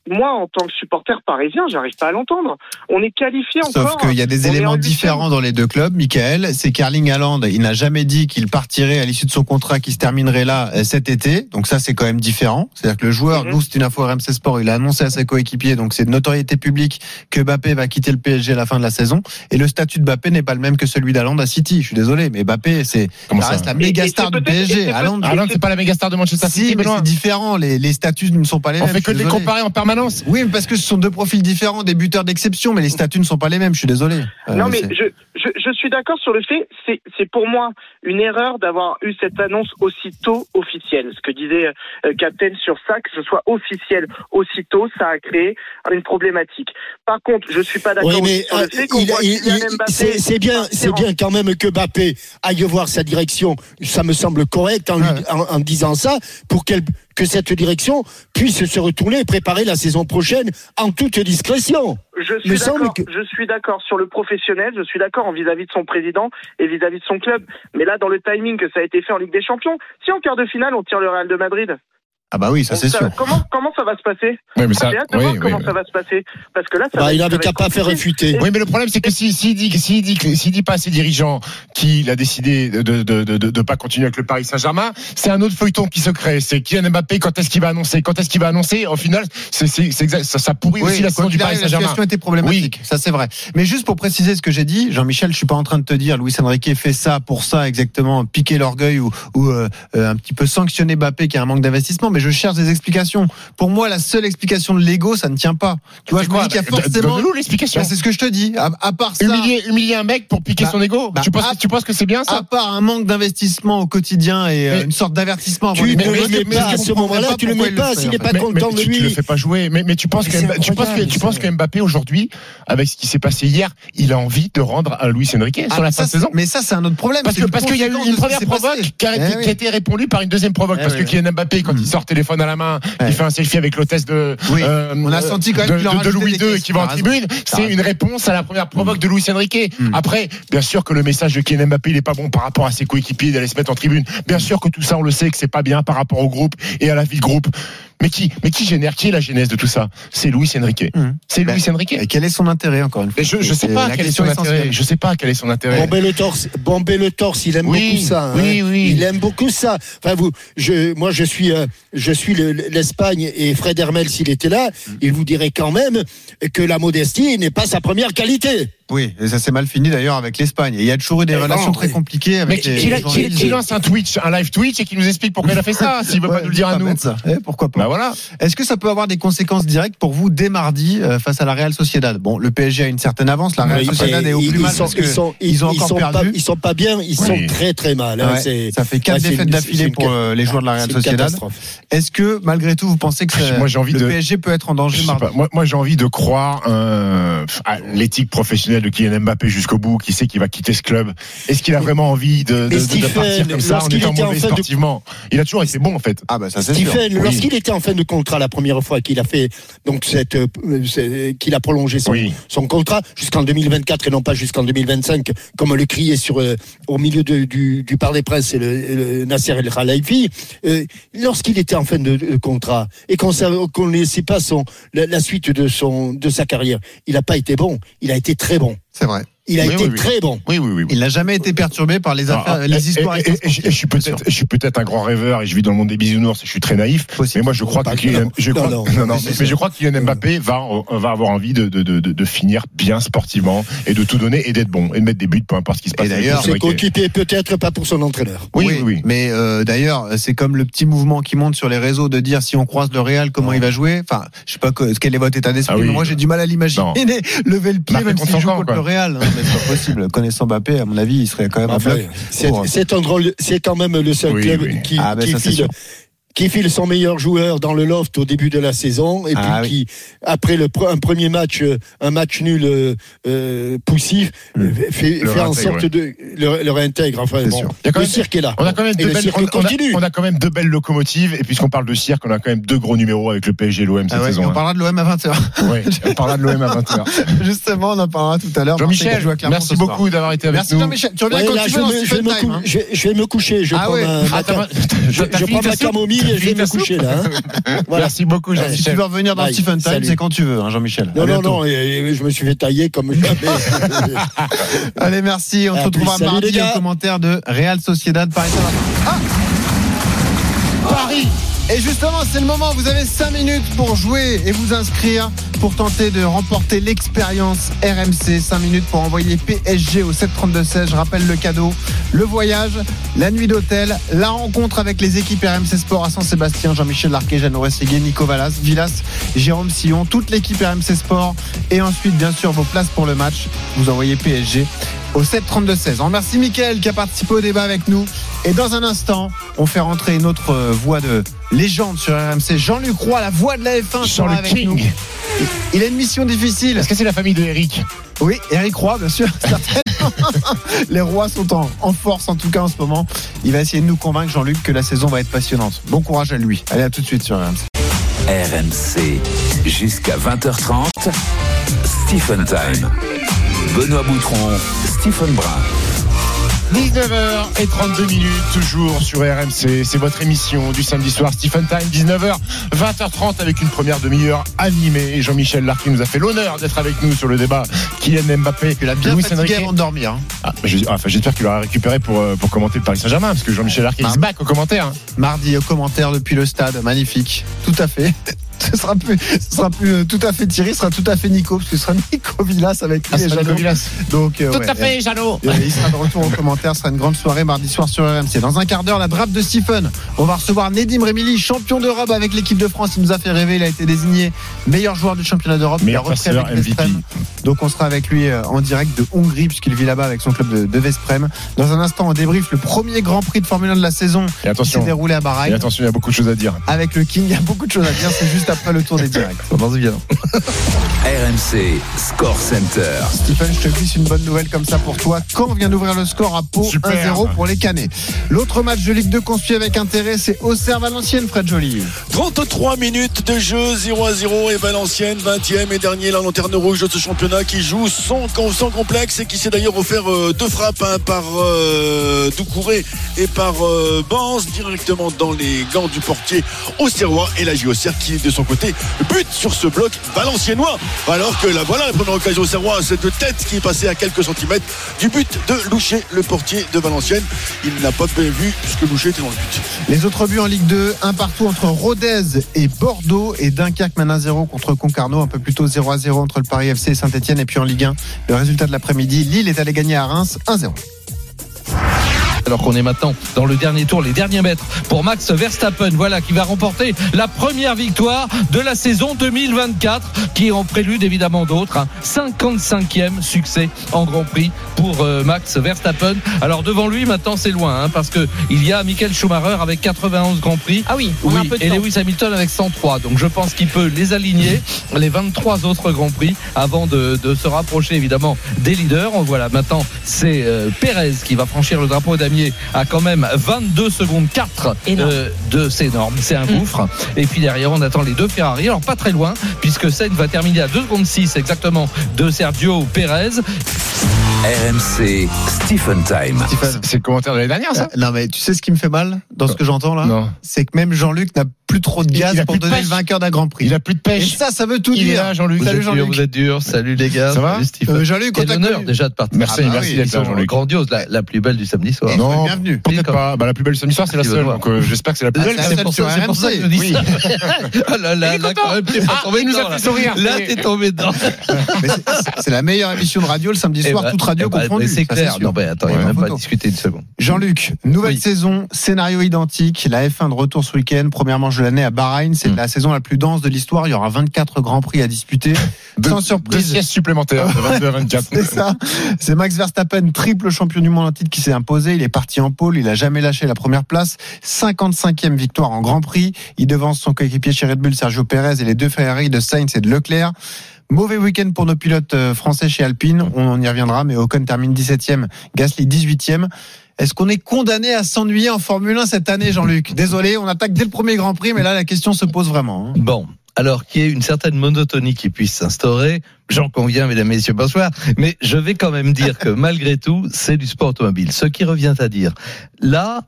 moi, en tant que supporter parisien, j'arrive pas à l'entendre. On est qualifié Sauf encore. qu'il y a des éléments différents dans les deux clubs, Michael. C'est qu'Erling Haaland, il n'a jamais dit qu'il partirait à l'issue de son contrat qui se terminerait là euh, cet été. Donc ça, c'est quand même différent. Différent. C'est-à-dire que le joueur, Mhm. nous, c'est une info RMC Sport, il a annoncé à ses coéquipiers, donc c'est de notoriété publique que Mbappé va quitter le PSG à la fin de la saison. Et le statut de Mbappé n'est pas le même que celui d'Aland à City. Je suis désolé, mais Mbappé, c'est, Comment ça ça reste la méga star du PSG. Haaland, c'est pas la méga star de Manchester si, City, mais c'est différent. Les, les statuts ne sont pas les On mêmes. fait je que de les comparer en permanence. Oui, mais parce que ce sont deux profils différents, des buteurs d'exception, mais les statuts ne sont pas les mêmes. Je suis désolé. Euh, Non, mais je, je, je suis d'accord sur le fait, c'est, c'est pour moi une erreur d'avoir eu cette annonce aussitôt officielle. Ce que disait euh, Captain sur ça, que ce soit officiel aussitôt, ça a créé une problématique. Par contre, je suis pas d'accord Oui, sur le euh, fait qu'on c'est bien, c'est en- bien quand même que Mbappé aille voir sa direction. Ça me semble correct en, lui- en- en disant ça pour qu'elle que cette direction puisse se retourner et préparer la saison prochaine en toute discrétion. Je suis d'accord. que- Je suis d'accord sur le professionnel. Je suis d'accord en vis-à-vis de son président et vis-à-vis de son club. Mais là, dans le timing que ça a été fait en Ligue des Champions, si en quart de finale on tire le Real de Madrid, Ah bah oui, ça c'est sûr. Comment comment ça va se passer Oui, mais ça, J'ai hâte de oui, voir oui, comment oui. ça va se passer. Parce que là, ça Bah, va il être- avait ça va qu'à pas faire réfuter. Oui, mais le problème, c'est que s'il si, s'il dit, s'il dit, que- s'il dit pas à ses dirigeants qu'il a décidé de de, de, de, de pas continuer avec le Paris Saint-Germain, c'est un autre feuilleton qui se crée. C'est Kylian Mbappé, quand est-ce qu'il va annoncer Quand est-ce qu'il va annoncer? Au final, c'est, c'est, c'est exact, ça, ça pourrit aussi la saison du Paris arrive, la Saint-Germain. situation était problématique. Ça, c'est vrai. Mais juste pour préciser ce que j'ai dit, Jean-Michel, je suis pas en train de te dire, Luis Enrique fait ça pour ça, exactement, piquer l'orgueil ou, ou euh, euh, un petit peu sanctionner Mbappé qui a un manque d'investissement. Mais je cherche des explications. Pour moi, la seule explication de l'ego, ça ne tient pas. Tu vois, je me dis qu'il y a Bah, forcément. L'explication. Bah, c'est ce que je te dis. À, part ça. Humilier, un mec pour piquer Bah, son ego. tu, penses, que c'est bien ça À part un manque d'investissement au quotidien et euh, une sorte d'avertissement Tu ne le mets pas à ce moment-là, tu le mets pas s'il n'est pas content de tu, tu le lui. fais pas jouer. Mais, tu penses que, Mbappé aujourd'hui, avec ce qui s'est passé hier, il a envie de rendre à Luis Enrique Ah, sur la fin de c'est- saison. Mais ça, c'est un autre problème. Parce qu'il y a eu une première provoque qui a, Eh été, répondue par une deuxième provoque Eh parce que Kylian Mbappé quand il sort téléphone à la main, Ouais. il fait un selfie avec l'hôtesse de Oui. euh, On a senti quand même de, de- Louis II qui va en tribune. C'est une réponse à la première provoque de Luis Enrique. Mm. Après, bien sûr que le message de Kylian Mbappé il est pas bon par rapport à ses coéquipiers d'aller se mettre en tribune. Bien sûr que tout ça on le sait que c'est pas bien par rapport au groupe et à la vie de groupe. Mais qui, mais qui génère, qui est la genèse de tout ça? C'est Luis Enrique. Mm. C'est Ben, Luis Enrique. Et quel est son intérêt encore une fois je, je sais pas quel est son intérêt. essentielle. Je sais pas quel est son intérêt. Bomber le torse, bomber le torse, il aime Oui, beaucoup ça. hein. oui, oui. Il aime beaucoup ça. Enfin, vous, je, moi, je suis, euh, je suis le- l'Espagne et Fred Hermel, s'il était là, Mm. il vous dirait quand même que la modestie n'est pas sa première qualité. Oui, et ça s'est mal fini d'ailleurs avec l'Espagne. Il y a toujours eu des relations non, très oui. compliquées Mais avec qui, les qui- les qui- journalistes. qui lance un Twitch, un live Twitch et qui nous explique pourquoi il a fait ça, s'il veut pas Ouais, nous le dire à pas nous. ça. Eh, pourquoi pas Bah voilà. Est-ce que ça peut avoir des conséquences directes pour vous dès mardi euh, face à la Real Sociedad? Bon, le PSG a une certaine avance, la Real Sociedad est au plus ils mal sont- parce que ils sont- ils ont encore sont pas- perdu. ils sont pas bien, ils sont très très mal. hein. Ouais, ça fait quatre défaites d'affilée pour euh, les joueurs de la Real Sociedad. Est-ce que malgré tout vous pensez que ça- Moi, j'ai envie le de- PSG peut être en danger mardi pas. Moi, moi j'ai envie de croire euh, à l'éthique professionnelle de Kylian Mbappé jusqu'au bout, qui sait qu'il va quitter ce club. Est-ce qu'il a vraiment envie de, partir comme ça en étant en fin sportivement? Il a toujours été bon en fait. Ah bah ça c'est sûr. Stephen, Oui. lorsqu'il était en fin de contrat la première fois qu'il a fait donc cette euh, qu'il a prolongé son, Oui. son contrat jusqu'en 2024 et non pas jusqu'en 2025 comme le criait sur euh, au milieu de- du, du Parc des Princes et le, le Nasser El Khelaifi euh, lorsqu'il était en fin de, de contrat et qu'on ne laissait pas son la, la suite de son de sa carrière. Il n'a pas été bon. Il a été très bon. C'est vrai. Il a Oui, été oui, oui. très bon Oui, oui, oui. oui. Il n'a jamais été perturbé par les affaires, les histoires. et- et- et je- suis peut-être, je suis peut-être un grand rêveur et je vis dans le monde des bisounours et je suis très naïf. Possible. Mais moi, je crois que je non, crois, non. non, non, Mais mais, c'est- je crois que Kylian Mbappé va, va avoir envie de, de, de, de, de finir bien sportivement et de tout donner et d'être bon et de mettre des buts, peu importe ce qui se passe. Et d'ailleurs, Enrique. coéquipiers peut-être pas pour son entraîneur Oui, oui, oui. Mais euh, d'ailleurs, c'est comme le petit mouvement qui monte sur les réseaux de dire si on croise le Real, comment il va jouer. Enfin, je sais pas que- quel est votre état d'esprit, Ah moi j'ai du mal à l'imaginer lever le pied même s'il joue contre le Real. C'est pas possible. Connaissant Mbappé, à mon avis, il serait quand même un bloc. c'est pour- c'est un drôle, c'est quand même le seul Oui, club oui. qui, Ah, ben qui file. Qui file son meilleur joueur dans le loft au début de la saison et Ah, puis qui, après le, pre- un premier match, euh, un match nul euh, euh, poussif, euh, fait, Le fait en réintègre, sorte de le, le réintègre. Enfin, bon, le même- cirque est là. On a quand même deux le belles, cirque on, on a, continue. on a quand même deux belles locomotives et puisqu'on parle de cirque, on a quand même deux gros numéros avec le PSG et l'OM cette Ah ouais, saison. on hein. parlera de l'OM à 20h. Ouais, on parlera de l'OM à 20h. Justement, on en parlera tout à l'heure. Jean-Michel, merci beaucoup d'avoir été avec Merci nous. Jean-Michel. Tu reviens Ouais, quand là, tu je, veux vais me coucher. Je prends ma- camomille je vais me coucher là. hein. Voilà. Merci beaucoup, Si tu Jean-Michel. veux revenir dans Bye. Stephen Time, c'est quand tu veux, hein, Jean-Michel. Non, non, non, je me suis fait tailler comme jamais. Allez, merci. On se À retrouvera mardi les gars. au commentaire de Real Sociedad Paris Saint-Germain. Paris. Et justement, c'est le moment. Vous avez 5 minutes pour jouer et vous inscrire pour tenter de remporter l'expérience RMC. 5 minutes pour envoyer PSG au 732-16. Je rappelle le cadeau, le voyage, la nuit d'hôtel, la rencontre avec les équipes RMC Sport à Saint-Sébastien, Jean-Michel Larquet, Jeanne Rességuier, Nico Vallas, Villas, Jérôme Sillon, toute l'équipe RMC Sport. Et ensuite, bien sûr, vos places pour le match. Vous envoyez PSG au 732-16. On remercie Mickaël qui a participé au débat avec nous. Et dans un instant, on fait rentrer une autre euh, voix de légende sur RMC. Jean-Luc Roy, la voix de la F1, sera Jean-Luc avec King. nous. Il a une mission difficile. Est-ce que c'est la famille de Eric? Oui, Eric Roy, bien sûr. certainement. Les rois sont en, en force, en tout cas en ce moment. Il va essayer de nous convaincre, Jean-Luc, que la saison va être passionnante. Bon courage à lui. Allez, à tout de suite sur RMC. RMC jusqu'à 20h30. Stephen Time. Benoît Boutron, Stephen Brun. 19h32 minutes, toujours sur RMC. C'est votre émission du samedi soir, Stephen Time. 19h, 20h30 avec une première demi-heure animée. Jean-Michel Larquet nous a fait l'honneur d'être avec nous sur le débat Kylian Mbappé. Il a bien fatigué avant de dormir. hein. Ah, enfin, J'espère qu'il aura récupéré pour, euh, pour commenter le Paris Saint-Germain, parce que Jean-Michel Larquet Ah. se back au commentaire. hein. Mardi au commentaire depuis le stade, magnifique. Tout à fait. Ce sera plus, ce sera plus euh, tout à fait Thierry, ce sera tout à fait Nico, parce que ce sera Nico Villas avec lui Ah, et c'est pas Jeannot. Nico Villas. Donc, euh, ouais, Jeannot. Et Il sera de retour au commentaire. Ce sera une grande soirée mardi soir sur RMC. Dans un quart d'heure, la draft de Stephen. On va recevoir Nedim Remili, champion d'Europe avec l'équipe de France. Il nous a fait rêver. Il a été désigné meilleur joueur du championnat d'Europe. Meilleur Il a repris passeur, MVP. Donc on sera avec lui euh, en direct de Hongrie puisqu'il vit là-bas avec son club de, de Vesprem. Dans un instant, on débrief le premier Grand Prix de Formule 1 de la saison Et qui s'est attention, déroulé à et Bahreïn. attention, il y a beaucoup de choses à dire. Avec le King, il y a beaucoup de choses à dire. C'est juste après le tour des directs. RMC Score Center. Stephen, je te glisse une bonne nouvelle comme ça pour toi. Caen vient d'ouvrir le score à Pau Super. 1-0 pour les Canets. L'autre match de Ligue 2 qu'on suit avec intérêt, c'est Auxerre Valenciennes, Fred Joly. 33 minutes de jeu, 0 à 0 et Valenciennes, 20e et dernier, la lanterne rouge de ce championnat qui joue sans, sans complexe et qui s'est d'ailleurs offert euh, deux frappes hein, par euh, Doucouré et par euh, Banz directement dans les gants du portier Auxerrois et la JOCR qui de son côté. Bute sur ce bloc valenciennois. Alors que la voilà la première occasion Auxerrois cette tête qui est passée à quelques centimètres du but de Loucher le portier de Valenciennes. Il n'a pas bien vu ce que Loucher était dans le but. Les autres buts en Ligue 2, un partout entre Rodez et Bordeaux et Dunkerque mène 1-0 contre Concarneau, un peu plus tôt 0-0 entre le Paris FC et Saint-Etienne. Et puis en Ligue 1, le résultat de l'après-midi, Lille est allé gagner à Reims 1-0. Alors qu'on est maintenant dans le dernier tour, les derniers mètres pour Max Verstappen, voilà, qui va remporter la première victoire de la saison 2024, qui en prélude évidemment d'autres. hein. 55e succès en Grand Prix pour euh, Max Verstappen. Alors devant lui, maintenant c'est loin, hein, parce que il y a Michael Schumacher avec 91 Grands Prix. Ah oui, Oui, et. Lewis Hamilton avec 103. Donc je pense qu'il peut les aligner, les 23 autres Grands Prix, avant de, de se rapprocher évidemment des leaders. On voit là maintenant, c'est euh, Pérez qui va franchir le drapeau damier à quand même 22 secondes 4 Énorme. euh, de c'est énorme, c'est un Mm. gouffre. Et puis derrière, on attend les deux Ferrari. Alors pas très loin, puisque Sainz va terminer à 2 secondes 6 exactement de Sergio Pérez. RMC Stephen Time. C'est le commentaire de l'année dernière, ça Euh, Non mais tu sais ce qui me fait mal dans ce que j'entends là Non. C'est que même Jean-Luc n'a plus trop de gaz il a pour plus de donner pêche. le vainqueur d'un Grand Prix. Il a plus de Et pêche. ça, ça veut tout Il dire. là, Jean-Luc. Vous Salut êtes dur, Jean-Luc. vous êtes dur. Salut les gars. Ça va Salut Stephen. Euh, Jean-Luc, on Quel honneur connu. déjà de participer. Merci, Ah bah merci oui, d'être là, Jean-Luc. grandiose, la, la plus belle du samedi soir. Non, bienvenue. peut-être pas. Bah, la plus belle samedi soir, c'est la seule. Donc, euh, j'espère que c'est la plus belle. c'est pour, ça, que je RMC. dis Oui. ça. Ah là là, Il est là, content. quand même, t'es pas Ah, tombé il nous a dedans, fait là. sourire. Là, C'est- t'es tombé dedans. C'est- la meilleure émission de radio le samedi Eh soir, toute radio eh ben, confondue. C'est ça, clair. sûr. Non, attends, il n'y Ouais, a même pas discuté une seconde. Jean-Luc, nouvelle Oui. saison, scénario identique, la F1 de retour ce week-end, première manche de l'année à Bahreïn, c'est Mm. la saison la plus dense de l'histoire, il y aura 24 grands prix à disputer, Deux- sans Deux surprise. siestes supplémentaires de 22 à 24. C'est ça. C'est Max Verstappen, triple champion du monde en titre qui s'est imposé. Il est parti en pôle. Il a jamais lâché la première place. 55e victoire en Grand Prix. Il devance son coéquipier chez Red Bull, Sergio Perez, et les deux Ferrari de Sainz et de Leclerc. Mauvais week-end pour nos pilotes euh, français chez Alpine. On y reviendra, mais Ocon termine 17e, Gasly 18e. Est-ce qu'on est condamné à s'ennuyer en Formule 1 cette année, Jean-Luc? Désolé, on attaque dès le premier Grand Prix, mais là, la question se pose vraiment. hein. Bon. Alors qu'il y ait une certaine monotonie qui puisse s'instaurer, j'en conviens, mesdames, messieurs, bonsoir. Mais je vais quand même dire que malgré tout, c'est du sport automobile. Ce qui revient à dire, là,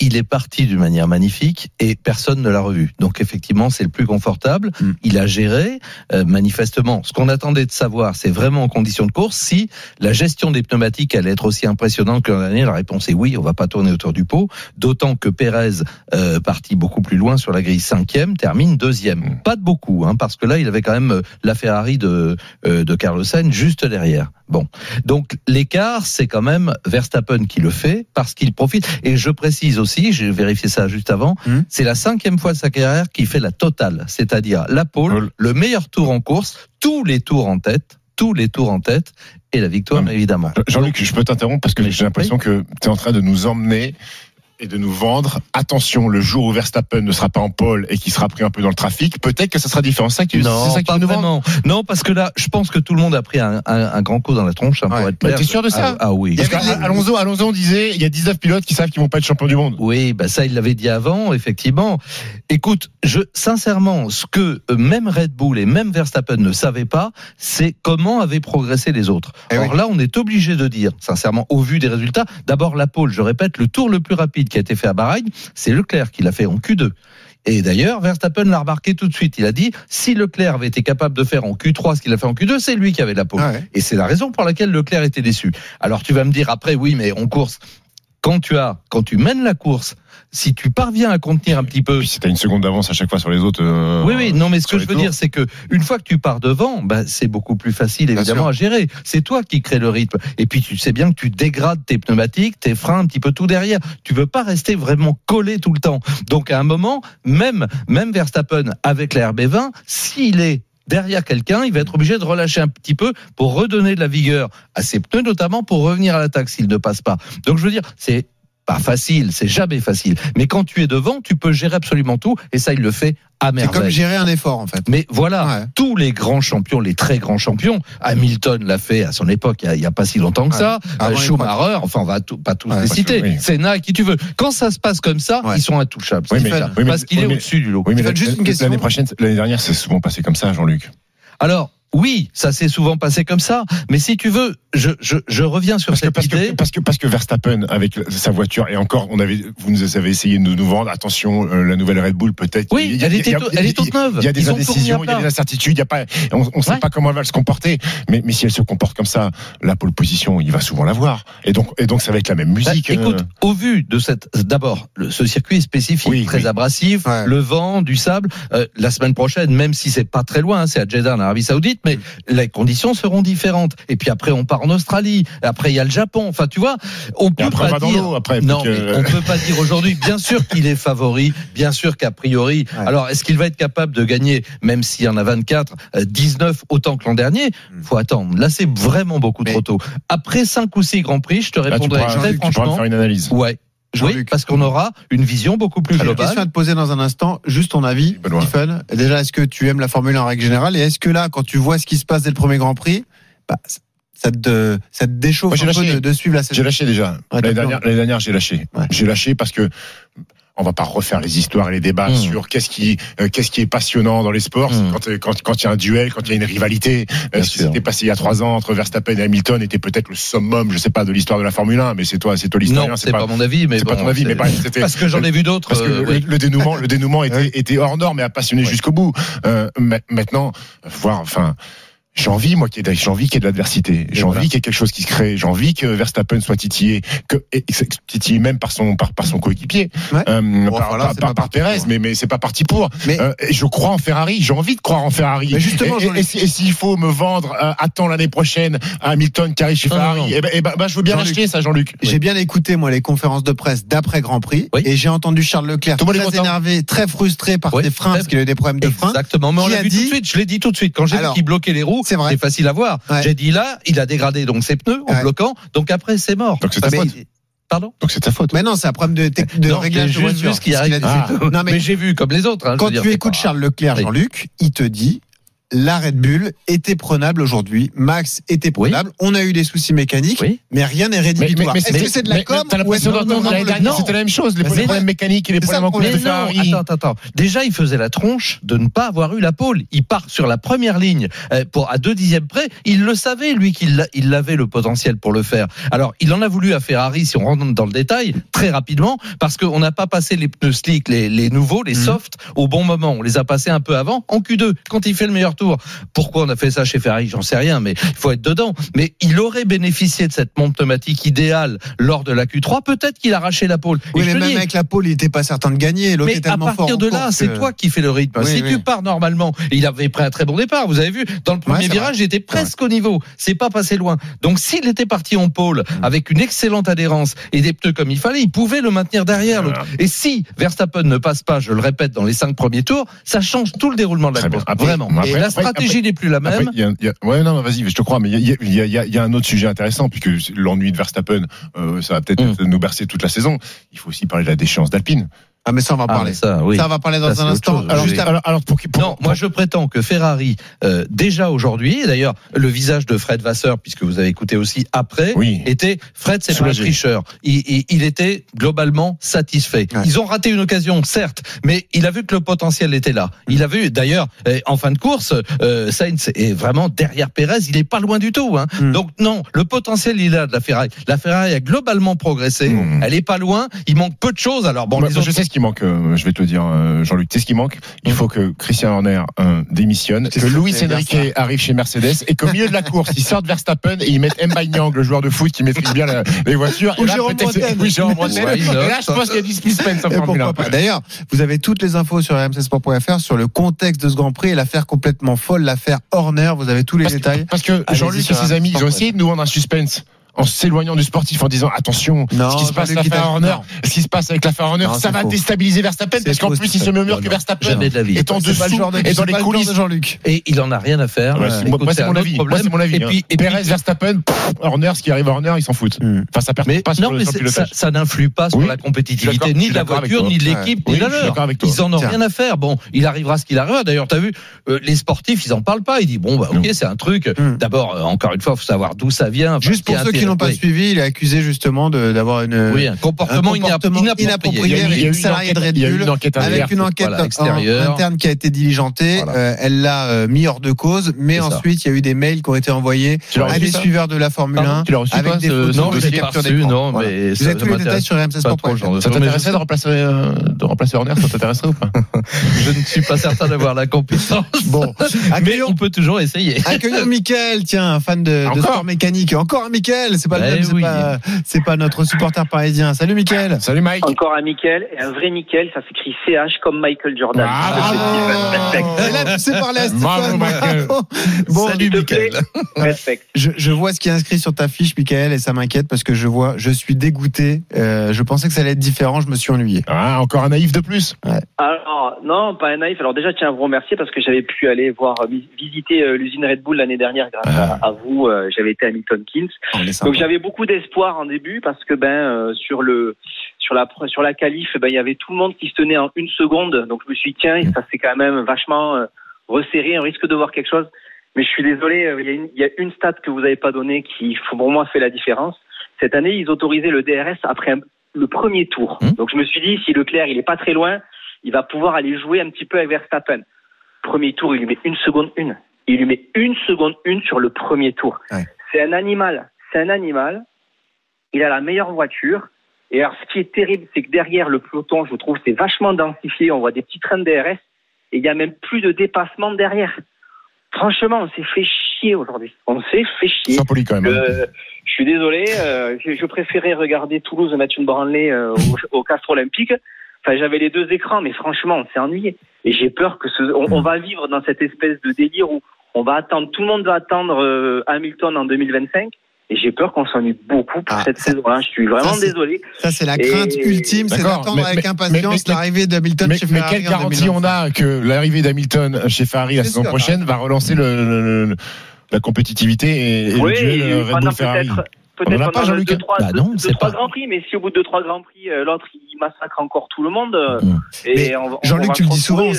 il est parti d'une manière magnifique et personne ne l'a revu. Donc effectivement, c'est le plus confortable. Mm. Il a géré. Euh, manifestement, ce qu'on attendait de savoir, c'est vraiment en condition de course si la gestion des pneumatiques allait être aussi impressionnante que l'an dernier. La réponse est oui. On va pas tourner autour du pot. D'autant que Pérez, euh, parti beaucoup plus loin sur la grille cinquième, termine deuxième. Mm. Pas de beaucoup, hein, parce que là, il avait quand même euh, la Ferrari de euh, de Carlos Sainz juste derrière. Bon, donc l'écart, c'est quand même Verstappen qui le fait parce qu'il profite. Et je précise aussi, j'ai vérifié ça juste avant, Hmm. c'est la cinquième fois de sa carrière qu'il fait la totale, c'est-à-dire la pole, le meilleur tour en course, tous les tours en tête, tous les tours en tête et la victoire Non, évidemment. Jean-Luc, je peux t'interrompre parce que j'ai l'impression que tu es en train de nous emmener et de nous vendre. Attention, le jour où Verstappen ne sera pas en pole et qu'il sera pris un peu dans le trafic, peut-être que ça sera différent. C'est ça tu- Non, ça pas nous vraiment. Non, parce que là, je pense que tout le monde a pris un, un- un grand coup dans la tronche, hein, pour Ouais. être Bah, t'es sûr de ça ah, ah oui. Parce Alonso, Alonso, on disait, il y a 19 pilotes qui savent qu'ils vont pas être champions du monde. Oui, bah ça il l'avait dit avant, effectivement. Écoute, je sincèrement, ce que euh, même Red Bull et même Verstappen ne savaient pas, c'est comment avaient progressé les autres. Eh Alors oui. là, on est obligé de dire, sincèrement, au vu des résultats, d'abord la pole. Je répète, le tour le plus rapide qui a été fait à Bahreïn, c'est Leclerc qui l'a fait en Q2. Et d'ailleurs, Verstappen l'a remarqué tout de suite. Il a dit, si Leclerc avait été capable de faire en Q3 ce qu'il a fait en Q2, c'est lui qui avait la. Ouais. Et c'est la raison pour laquelle Leclerc était déçu. Alors tu vas me dire après, oui, mais en course, quand tu as, quand tu mènes la course, si tu parviens à contenir un petit peu. Puis si t'as une seconde d'avance à chaque fois sur les autres. euh, Oui, oui, non, mais ce que je veux tours. dire, c'est que une fois que tu pars devant, bah, c'est beaucoup plus facile, évidemment, à gérer. C'est toi qui crée le rythme. Et puis, tu sais bien que tu dégrades tes pneumatiques, tes freins, un petit peu tout derrière. Tu veux pas rester vraiment collé tout le temps. Donc, à un moment, même, même Verstappen avec la RB20, s'il est derrière quelqu'un, il va être obligé de relâcher un petit peu pour redonner de la vigueur à ses pneus, notamment pour revenir à l'attaque s'il ne passe pas. Donc, je veux dire, c'est pas facile, c'est jamais facile. Mais quand tu es devant, tu peux gérer absolument tout, et ça, il le fait à C'est merveille. comme gérer un effort en fait. Mais voilà, Ouais. tous les grands champions, les très grands champions, Hamilton l'a fait à son époque, il n'y a, pas si longtemps que Ouais. ça, euh, Schumacher, enfin on va tout- pas tous les citer. Senna, qui tu veux. Quand ça se passe comme ça, ils sont intouchables. Oui, mais- Stephen, oui, mais- parce qu'il oui, est au-dessus du lot. Oui, mais l'année prochaine, l'année dernière, c'est souvent passé comme ça, Jean-Luc. Alors, oui, ça s'est souvent passé comme ça, mais si tu veux, je, je, je reviens sur Parce que, cette parce, idée. que, parce, que, parce que Verstappen, avec sa voiture, et encore, on avait, vous nous avez essayé de nous vendre, attention, euh, la nouvelle Red Bull, peut-être. Oui, Il y a- elle il y a- était il y a- toute- elle est toute neuve. Il y a des Ils indécisions, il y a des incertitudes, il y a pas, on ne sait Ouais. pas comment elle va se comporter. Mais, mais si elle se comporte comme ça, la pole position, il va souvent l'avoir. Et donc, et donc, ça va être la même Bah, musique. écoute, euh. au vu de cette, d'abord, le- ce circuit est spécifique, Oui, très oui. abrasif, Ouais. le vent, du sable. Euh, la semaine prochaine, même si c'est pas très loin, hein, c'est à Jeddah, en Arabie Saoudite, mais les conditions seront différentes. Et puis après, on part en Australie. Après, il y a le Japon. Enfin, tu vois, on peut après, pas dire. après. Non, puis que- mais on peut pas dire aujourd'hui. Bien sûr qu'il est favori. Bien sûr qu'a priori. Ouais. Alors, est-ce qu'il va être capable de gagner, même s'il y en a 24, euh, 19 autant que l'an dernier? Faut attendre. Là, c'est vraiment beaucoup Mais- trop tôt. Après 5 ou 6 grands prix, je te Là, tu répondrai pourras, très tu pourras franchement. faire une analyse. Ouais. Oui, parce qu'on aura une vision beaucoup plus J'ai une globale. question à te poser dans un instant. Juste ton avis, Benoît. Stephen. Déjà, est-ce que tu aimes la Formule 1 en règle générale Et est-ce que là, quand tu vois ce qui se passe dès le premier Grand Prix, bah, ça te, ça te déchauffe Moi, j'ai un peu lâché. de, de suivre la J'ai saison? lâché déjà. Ouais, L'année dernière, j'ai lâché. Ouais. J'ai lâché parce que on va pas refaire les histoires et les débats Mmh. sur qu'est-ce qui, euh, qu'est-ce qui est passionnant dans les sports. Mmh. Quand, euh, quand, quand il y a un duel, quand il y a une rivalité. Euh, ce qui s'était passé il y a trois ans entre Verstappen et Hamilton était peut-être le summum, je sais pas, de l'histoire de la Formule 1, mais c'est toi, c'est toi l'historien. Non, c'est pas, mon avis, mais c'est bon, pas ton avis, mais c'était. parce que j'en ai vu d'autres. Parce que euh, le, oui. le dénouement, le dénouement était, était hors norme et a passionné Ouais. jusqu'au bout. Euh, ma- maintenant, voir, enfin. J'ai envie, moi, qu'il y ait envie qu'il y ait de l'adversité. J'ai voilà. envie qu'il y ait quelque chose qui se crée. J'ai envie que Verstappen soit titillé, que, et, titillé même par son, par, par son coéquipier, Ouais. euh, Bon, par, voilà, par- par- pour. mais, mais c'est pas parti pour. Mais- Euh, je crois en Ferrari. J'ai envie de croire en Ferrari. Mais justement, et, et- et si- et s'il faut me vendre, euh, attends l'année prochaine, à Hamilton qui arrive chez Non, non, Ferrari, non. eh ben, eh ben, bah, je veux bien l'acheter, ça, Jean-Luc. J'ai bien écouté moi les conférences de presse d'après Grand Prix Oui. et j'ai entendu Charles Leclerc Tout très énervé, très frustré par Oui, ses freins parce qu'il a eu des problèmes de frein. Exactement, mais on l'a vu tout dit- de suite. Je l'ai dit tout de suite. Quand j'ai Alors, qu'il bloquait les roues, c'est vrai. c'est facile à voir. Ouais. J'ai dit là, il a dégradé donc ses pneus en Ouais. bloquant. Donc après, c'est mort. Donc c'est ta faute. Pardon Donc c'est ta faute. Mais non, c'est un problème de, de Non, réglage de juste voiture. vu ce qu'il a. Ah. Non, mais mais, j'ai vu comme les autres. hein, je quand tu écoutes pas- Charles Leclerc, Oui. Jean-Luc, il te dit la Red Bull était prenable aujourd'hui. Max était prenable. On a eu des soucis mécaniques, Oui. mais rien n'est rédhibitoire. Est-ce que c'est de la com T'as l'impression d'entendre l'année dernière, c'était la même chose. Les problèmes mécaniques et les problèmes en course de Ferrari. attends, attends, attends. Déjà, il faisait la tronche de ne pas avoir eu la pole. Il part sur la première ligne euh, pour à deux dixièmes près. Il le savait, lui, qu'il il avait le potentiel pour le faire. Alors, il en a voulu à Ferrari, si on rentre dans le détail, très rapidement, parce qu'on n'a pas passé les pneus slick, les, les nouveaux, les softs, au bon moment. On les a passés un peu avant, en Q2, quand il fait le meilleur tour. Pourquoi on a fait ça chez Ferrari? J'en sais rien, mais il faut être dedans. Mais il aurait bénéficié de cette monte pneumatique idéale lors de la Q3. Peut-être qu'il a arraché la pole. Oui, mais même dis, avec la pole, il n'était pas certain de gagner. Est mais à tellement fort. partir de là, c'est que- toi qui fais le rythme. Oui, si oui. tu pars normalement, il avait pris un très bon départ. Vous avez vu, dans le premier Ouais, virage, était presque au niveau. C'est pas passé loin. Donc, s'il était parti en pôle Mm. avec une excellente adhérence et des pneus comme il fallait, il pouvait le maintenir derrière l'autre. Et si Verstappen ne passe pas, je le répète, dans les cinq premiers tours, ça change tout le déroulement de la course. Vraiment. Et la après- stratégie n'est plus la Après, même. il y a- il y a- ouais, non, vas-y, je te crois, mais y y a- il y a un autre sujet intéressant, puisque l'ennui de Verstappen, euh, ça va peut-être Mm. nous bercer toute la saison. Il faut aussi parler de la déchéance d'Alpine. Ah, mais ça, on va Ah, parler. ça, oui. Ça, on va parler dans un instant. Alors, Oui. Alors, alors pour, pour- Non, moi je prétends que Ferrari, euh, déjà aujourd'hui, et d'ailleurs le visage de Fred Vasseur, puisque vous avez écouté aussi après, Oui. était Fred, c'est pas un tricheur. Il, il- il était globalement satisfait. Ouais. Ils ont raté une occasion, certes, mais il a vu que le potentiel était là. Il a vu, d'ailleurs, euh, en fin de course, euh, Sainz est vraiment derrière Pérez, il est pas loin du tout. Hein. Mm. Donc non, le potentiel il est là de la Ferrari. La Ferrari a globalement progressé. Mm. Elle est pas loin. Il manque peu de choses. Alors bon, Moi, les autres- je sais ce qui manque, euh, je vais te le dire, euh, Jean-Luc. Sais ce qui manque Il faut que Christian Horner euh, démissionne, C'est que Luis j'allais Enrique arrive chez Mercedes et qu'au milieu de la course, ils sortent Verstappen et ils mettent Mbanyang, le joueur de foot qui maîtrise bien la- les voitures. Ou Et là, Jérôme Bretagne. Oui, Jérôme Bretagne. Ouais, Et là, je pense qu'il y a du suspense en Et Formule 1. pourquoi pas? D'ailleurs, vous avez toutes les infos sur rmcsport.fr sur le contexte de ce Grand Prix et l'affaire complètement folle, l'affaire Horner. Vous avez tous les Parce que, détails. parce que Jean-Luc et sur ses amis, ils ont essayé de nous vendre un suspense en s'éloignant du sportif en disant attention, Non, ce qui se passe t'a- Horner, ce qui se passe avec Horner, Non, ça va faux. déstabiliser Verstappen parce qu'en plus il se met au mur Non, que Verstappen jamais de la vie. est en dessous et c'est dans les coulisses. de Jean-Luc. et il en a rien à faire. Moi, c'est mon avis. Moi, problème. c'est mon avis. Et puis, hein. Perez, Verstappen, Horner, ce qui arrive à Horner, ils s'en foutent. Hmm. Enfin, ça perd pas non, sur le ça, n'influe pas sur la compétitivité ni de la avec voiture, ni de l'équipe, ni de la avec toi. Ils en ont rien à faire. Bon, il arrivera ce qu'il arrivera. D'ailleurs, t'as vu, euh, les sportifs, ils en parlent pas. Ils disent bon, bah ok, c'est un truc. D'abord, encore une fois, faut savoir d'où ça vient. Juste pour ceux qui n'ont pas intéressant- suivi, il est accusé justement d'avoir une. Oui, un comportement, un comportement inapproprié. inapproprié Il y a eu- avec une salariée de Red Bull, avec une enquête extérieure. interne qui a été diligentée. Voilà. Euh, elle l'a euh, mis hors de cause, mais ensuite il y a eu des mails qui ont été envoyés à des suiveurs de la Formule Pardon 1 Tu l'as reçu, avec des photos de capture d'écran. Vous avez tous les détails sur rmcsport.fr. genre. Ça t'intéresserait de remplacer, euh, de remplacer Horner Ça t'intéresserait ou pas Je ne suis pas certain d'avoir la compétence. Bon, Mais on peut toujours essayer. accueillons Mickaël, tiens, fan de, de sport mécanique. Encore un Mickaël, c'est pas le Eh même, c'est oui. pas, c'est pas notre supporter parisien. Salut Mickaël. Salut Mike. Encore un Mickel, et un vrai Mickel, ça s'écrit CH comme Michael Jordan. Ah, Respect. Et là, tu sais parler à Bravo, Stéphane. Bon, Salut. Mickaël. Respect. Je, je vois ce qui est inscrit sur ta fiche, Michael, et ça m'inquiète parce que je vois, je suis dégoûté. Euh, je pensais que ça allait être différent, je me suis ennuyé. Ah, encore un naïf de plus. Alors, non, pas un naïf. Alors déjà, tiens à vous remercier parce que j'avais pu aller voir euh, visiter euh, l'usine Red Bull l'année dernière grâce à, à vous. J'avais été à Milton Keynes. Donc j'avais beaucoup d'espoir en début parce que ben euh, sur le sur la sur la qualif, ben il y avait tout le monde qui se tenait en une seconde. Donc je me suis dit tiens, ça s'est quand même vachement euh, resserré. On risque de voir quelque chose. Mais je suis désolé, euh, il y a une, il y a une stat que vous n'avez pas donnée qui pour moi fait la différence. Cette année, ils autorisaient le DRS après un- le premier tour. Hmm. Donc je me suis dit si Leclerc il est pas très loin, il va pouvoir aller jouer un petit peu avec Verstappen. Premier tour, il lui met une seconde une. Il lui met une seconde une sur le premier tour. Ouais. C'est un animal. C'est un animal. Il a la meilleure voiture. Et alors, ce qui est terrible, c'est que derrière le peloton, je trouve, c'est vachement densifié. On voit des petits trains de DRS. Et il n'y a même plus de dépassement derrière. Franchement, on s'est fait chier aujourd'hui. On s'est fait chier. Sans poli quand même. hein. Euh, je suis désolé, euh, je, préférais regarder Toulouse mettre une Branley euh, au, au Castre Olympique. Enfin, j'avais les deux écrans, mais franchement, on s'est ennuyé. Et j'ai peur que ce, on, on va vivre dans cette espèce de délire où on va attendre, tout le monde va attendre euh, Hamilton en 2025. Et j'ai peur qu'on s'ennuie beaucoup pour Ah, cette saison-là. Je suis vraiment ça, désolé. Ça, c'est la Et- crainte ultime, c'est d'attendre mais- avec mais- impatience mais- l'arrivée d'Hamilton Mais, chez mais Ferrari. quelle en garantie 2025. on a que l'arrivée d'Hamilton chez Ferrari la saison sûr, prochaine va relancer le, le- le- la compétitivité et, et oui, le duel euh, Red pendant Bull Ferrari peut-être peut-être On en a pas, pendant Jean-Luc deux, trois, Bah deux- non, deux, trois pas. grands prix, mais si au bout de deux, trois grands prix, euh, l'autre il massacre encore tout le monde, euh, Mm. et Mais on, va- on Jean-Luc, va tu le dis souvent.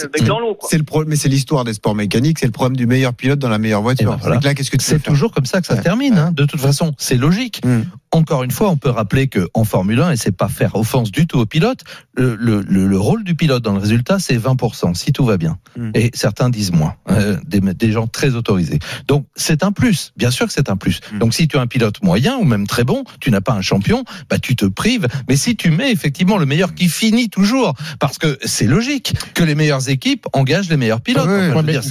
C'est le problème, mais c'est l'histoire des sports mécaniques, c'est le problème du meilleur pilote dans la meilleure voiture. Eh ben voilà. C'est que toujours comme ça que ça Ouais. termine. hein. De toute façon, c'est logique. Mm. Encore une fois, on peut rappeler que en Formule 1, et c'est pas faire offense du tout au pilote, le, le- le- le rôle du pilote dans le résultat, c'est 20%, si tout va bien. Mm. Et certains disent moins, euh, des, des gens très autorisés. Donc c'est un plus, bien sûr que c'est un plus. Mm. Donc si tu as un pilote moyen ou même très bon, tu n'as pas un champion, bah tu te prives. Mais si tu mets effectivement le meilleur qui finit toujours, parce que c'est logique que les meilleures équipes engagent les meilleurs pilotes. Ah ouais, Enfin, mais dire,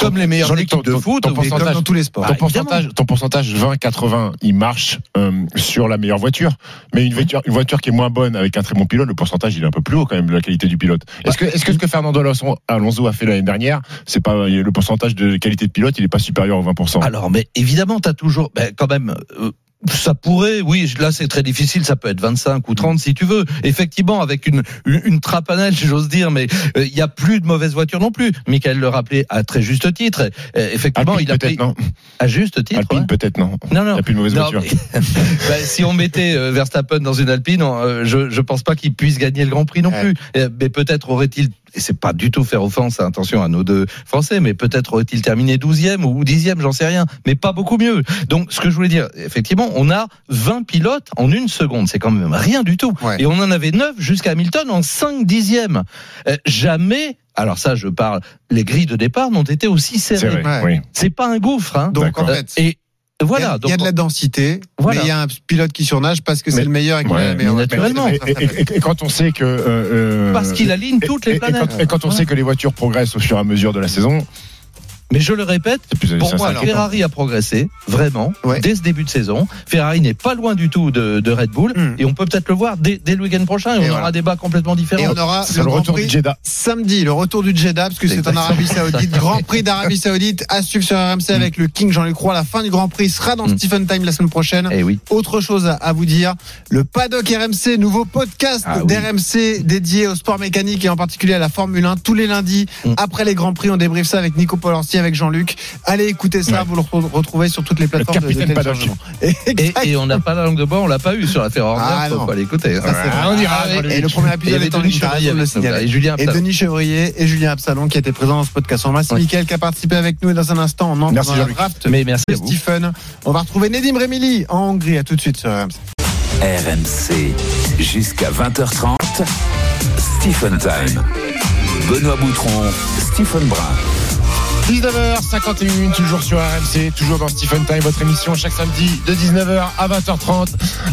comme les meilleures équipes de ton- foot. ton ou les- pourcentage- Comme dans tous les sports. Bah, ton pourcentage, ton pourcentage 20-80, il marche euh, sur la meilleure voiture. Mais une voiture, une voiture qui est moins bonne avec un très bon pilote, le pourcentage il est un peu plus haut quand même de la qualité du pilote. Est-ce que, est-ce que ce que Fernando Alonso- a fait l'année dernière, c'est pas le pourcentage de qualité de pilote, il est pas supérieur au 20%. Alors, mais évidemment, tu as toujours, ben, quand même. euh, ça pourrait, oui, là c'est très difficile, ça peut être 25 ou 30 si tu veux. Effectivement, avec une, une, une trapanelle, j'ose dire, mais euh, il y a plus de mauvaises voitures non plus. Michael le rappelait à très juste titre. Euh, effectivement, Alpine il a pris non. à juste titre. Alpine ouais. peut-être non. Non, non. Il y a plus de mauvaise Non, voiture. mais- Ben, si on mettait euh, Verstappen dans une Alpine, on, euh, je je pense pas qu'il puisse gagner le Grand Prix non Ouais. plus. Euh, Mais peut-être aurait-il, et c'est pas du tout faire offense, attention à nos deux Français, mais peut-être aurait-il terminé 12e ou 10e, j'en sais rien, mais pas beaucoup mieux. Donc ce que je voulais dire, effectivement, on a 20 pilotes en une seconde, c'est quand même rien du tout. Ouais. Et on en avait 9 jusqu'à Hamilton en 5 dixièmes. Euh, jamais, alors ça je parle, les grilles de départ n'ont été aussi serrées. Ouais. C'est pas un gouffre, hein. Donc en D'accord. fait, Et voilà. il y a de la densité, Voilà. mais il y a un pilote qui surnage parce que c'est le meilleur et qu'il a Ouais, la meilleure naturellement. Et, et- et- et quand on sait que. euh, euh, Parce qu'il aligne toutes et- les et planètes. quand, et quand on sait que les voitures progressent au fur et à mesure de la saison, Mais je le répète, pour moi. Ferrari a progressé, vraiment, Ouais. dès ce début de saison. Ferrari n'est pas loin du tout de, de Red Bull, Mm. et on peut peut-être le voir dès, dès le week-end prochain, et, Et on voilà. aura un débat complètement différent. Et on aura le, retour Prix du Jeddah. samedi, le retour du Jeddah, parce que c'est en. Arabie Saoudite. Grand Prix d'Arabie Saoudite à suivre sur RMC avec le King Jean-Luc Roy. La fin du Grand Prix sera dans Mm. Stephen Time la semaine prochaine. Eh oui. Autre chose à- à vous dire, le Paddock RMC, nouveau podcast Ah oui. d'RMC dédié au sport mécanique et en particulier à la Formule 1 tous les lundis Mm. après les Grands Prix. On débriefe ça avec Nico Polanski, avec Jean-Luc. Allez écouter ça, Ouais. vous le re- retrouvez sur toutes les plateformes de, de téléchargement. Et, on n'a pas la langue de bois, on l'a pas eu sur l'affaire Horner, Ah, faut pas l'écouter. Ah, on ira, Ah, Jean-Luc. et le premier Et il y épisode avait est en Denis ligne, et Julien Et Absalon. Denis Chevrier et Julien Absalon qui étaient présents dans ce podcast. On remercie. Mickaël qui a participé avec nous et dans un instant on entre Merci, dans draft Mais merci à vous. Stephen. On va retrouver Nedim Remili en Hongrie. À tout de suite sur RMC. RMC jusqu'à 20h30. Stephen Time. Benoît Boutron, Stephen Brun. 19h51, toujours sur RMC, toujours dans Stephen Time, votre émission chaque samedi de 19h à 20h30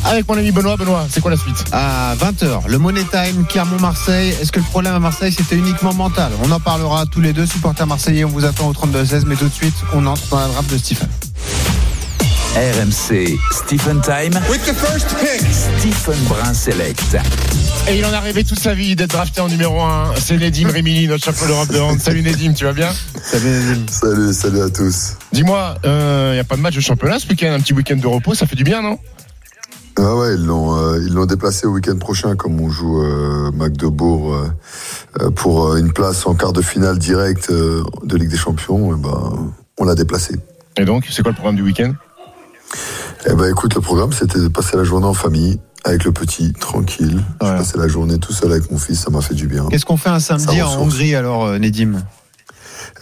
avec mon ami Benoît. Benoît, c'est quoi la suite? À 20h, le Money Time, Clermont-Marseille. Est-ce que le problème à Marseille c'était uniquement mental? On en parlera tous les deux, supporters marseillais. On vous attend au 32-16, mais tout de suite, on entre dans la draft de Stephen. RMC Stephen Time. Stephen Brun Select. Et il en a rêvé toute sa vie d'être drafté en numéro 1. C'est Nedim Remili, notre champion d'Europe de hand. Salut Nedim, tu vas bien? Salut, salut à tous. Dis-moi, il n'y a pas de match de championnat ce week-end, un petit week-end de repos, ça fait du bien, non? Ah ouais, ils l'ont, euh, ils l'ont déplacé au week-end prochain, comme on joue euh, Magdebourg euh, euh, pour euh, une place en quart de finale direct euh, de Ligue des Champions. Et ben, on l'a déplacé. Et donc, c'est quoi le programme du week-end? Eh ben, écoute, le programme, c'était de passer la journée en famille avec le petit, tranquille. Ouais. J'ai passé la journée tout seul avec mon fils, ça m'a fait du bien. Qu'est-ce qu'on fait un samedi en. Hongrie alors, euh, Nedim?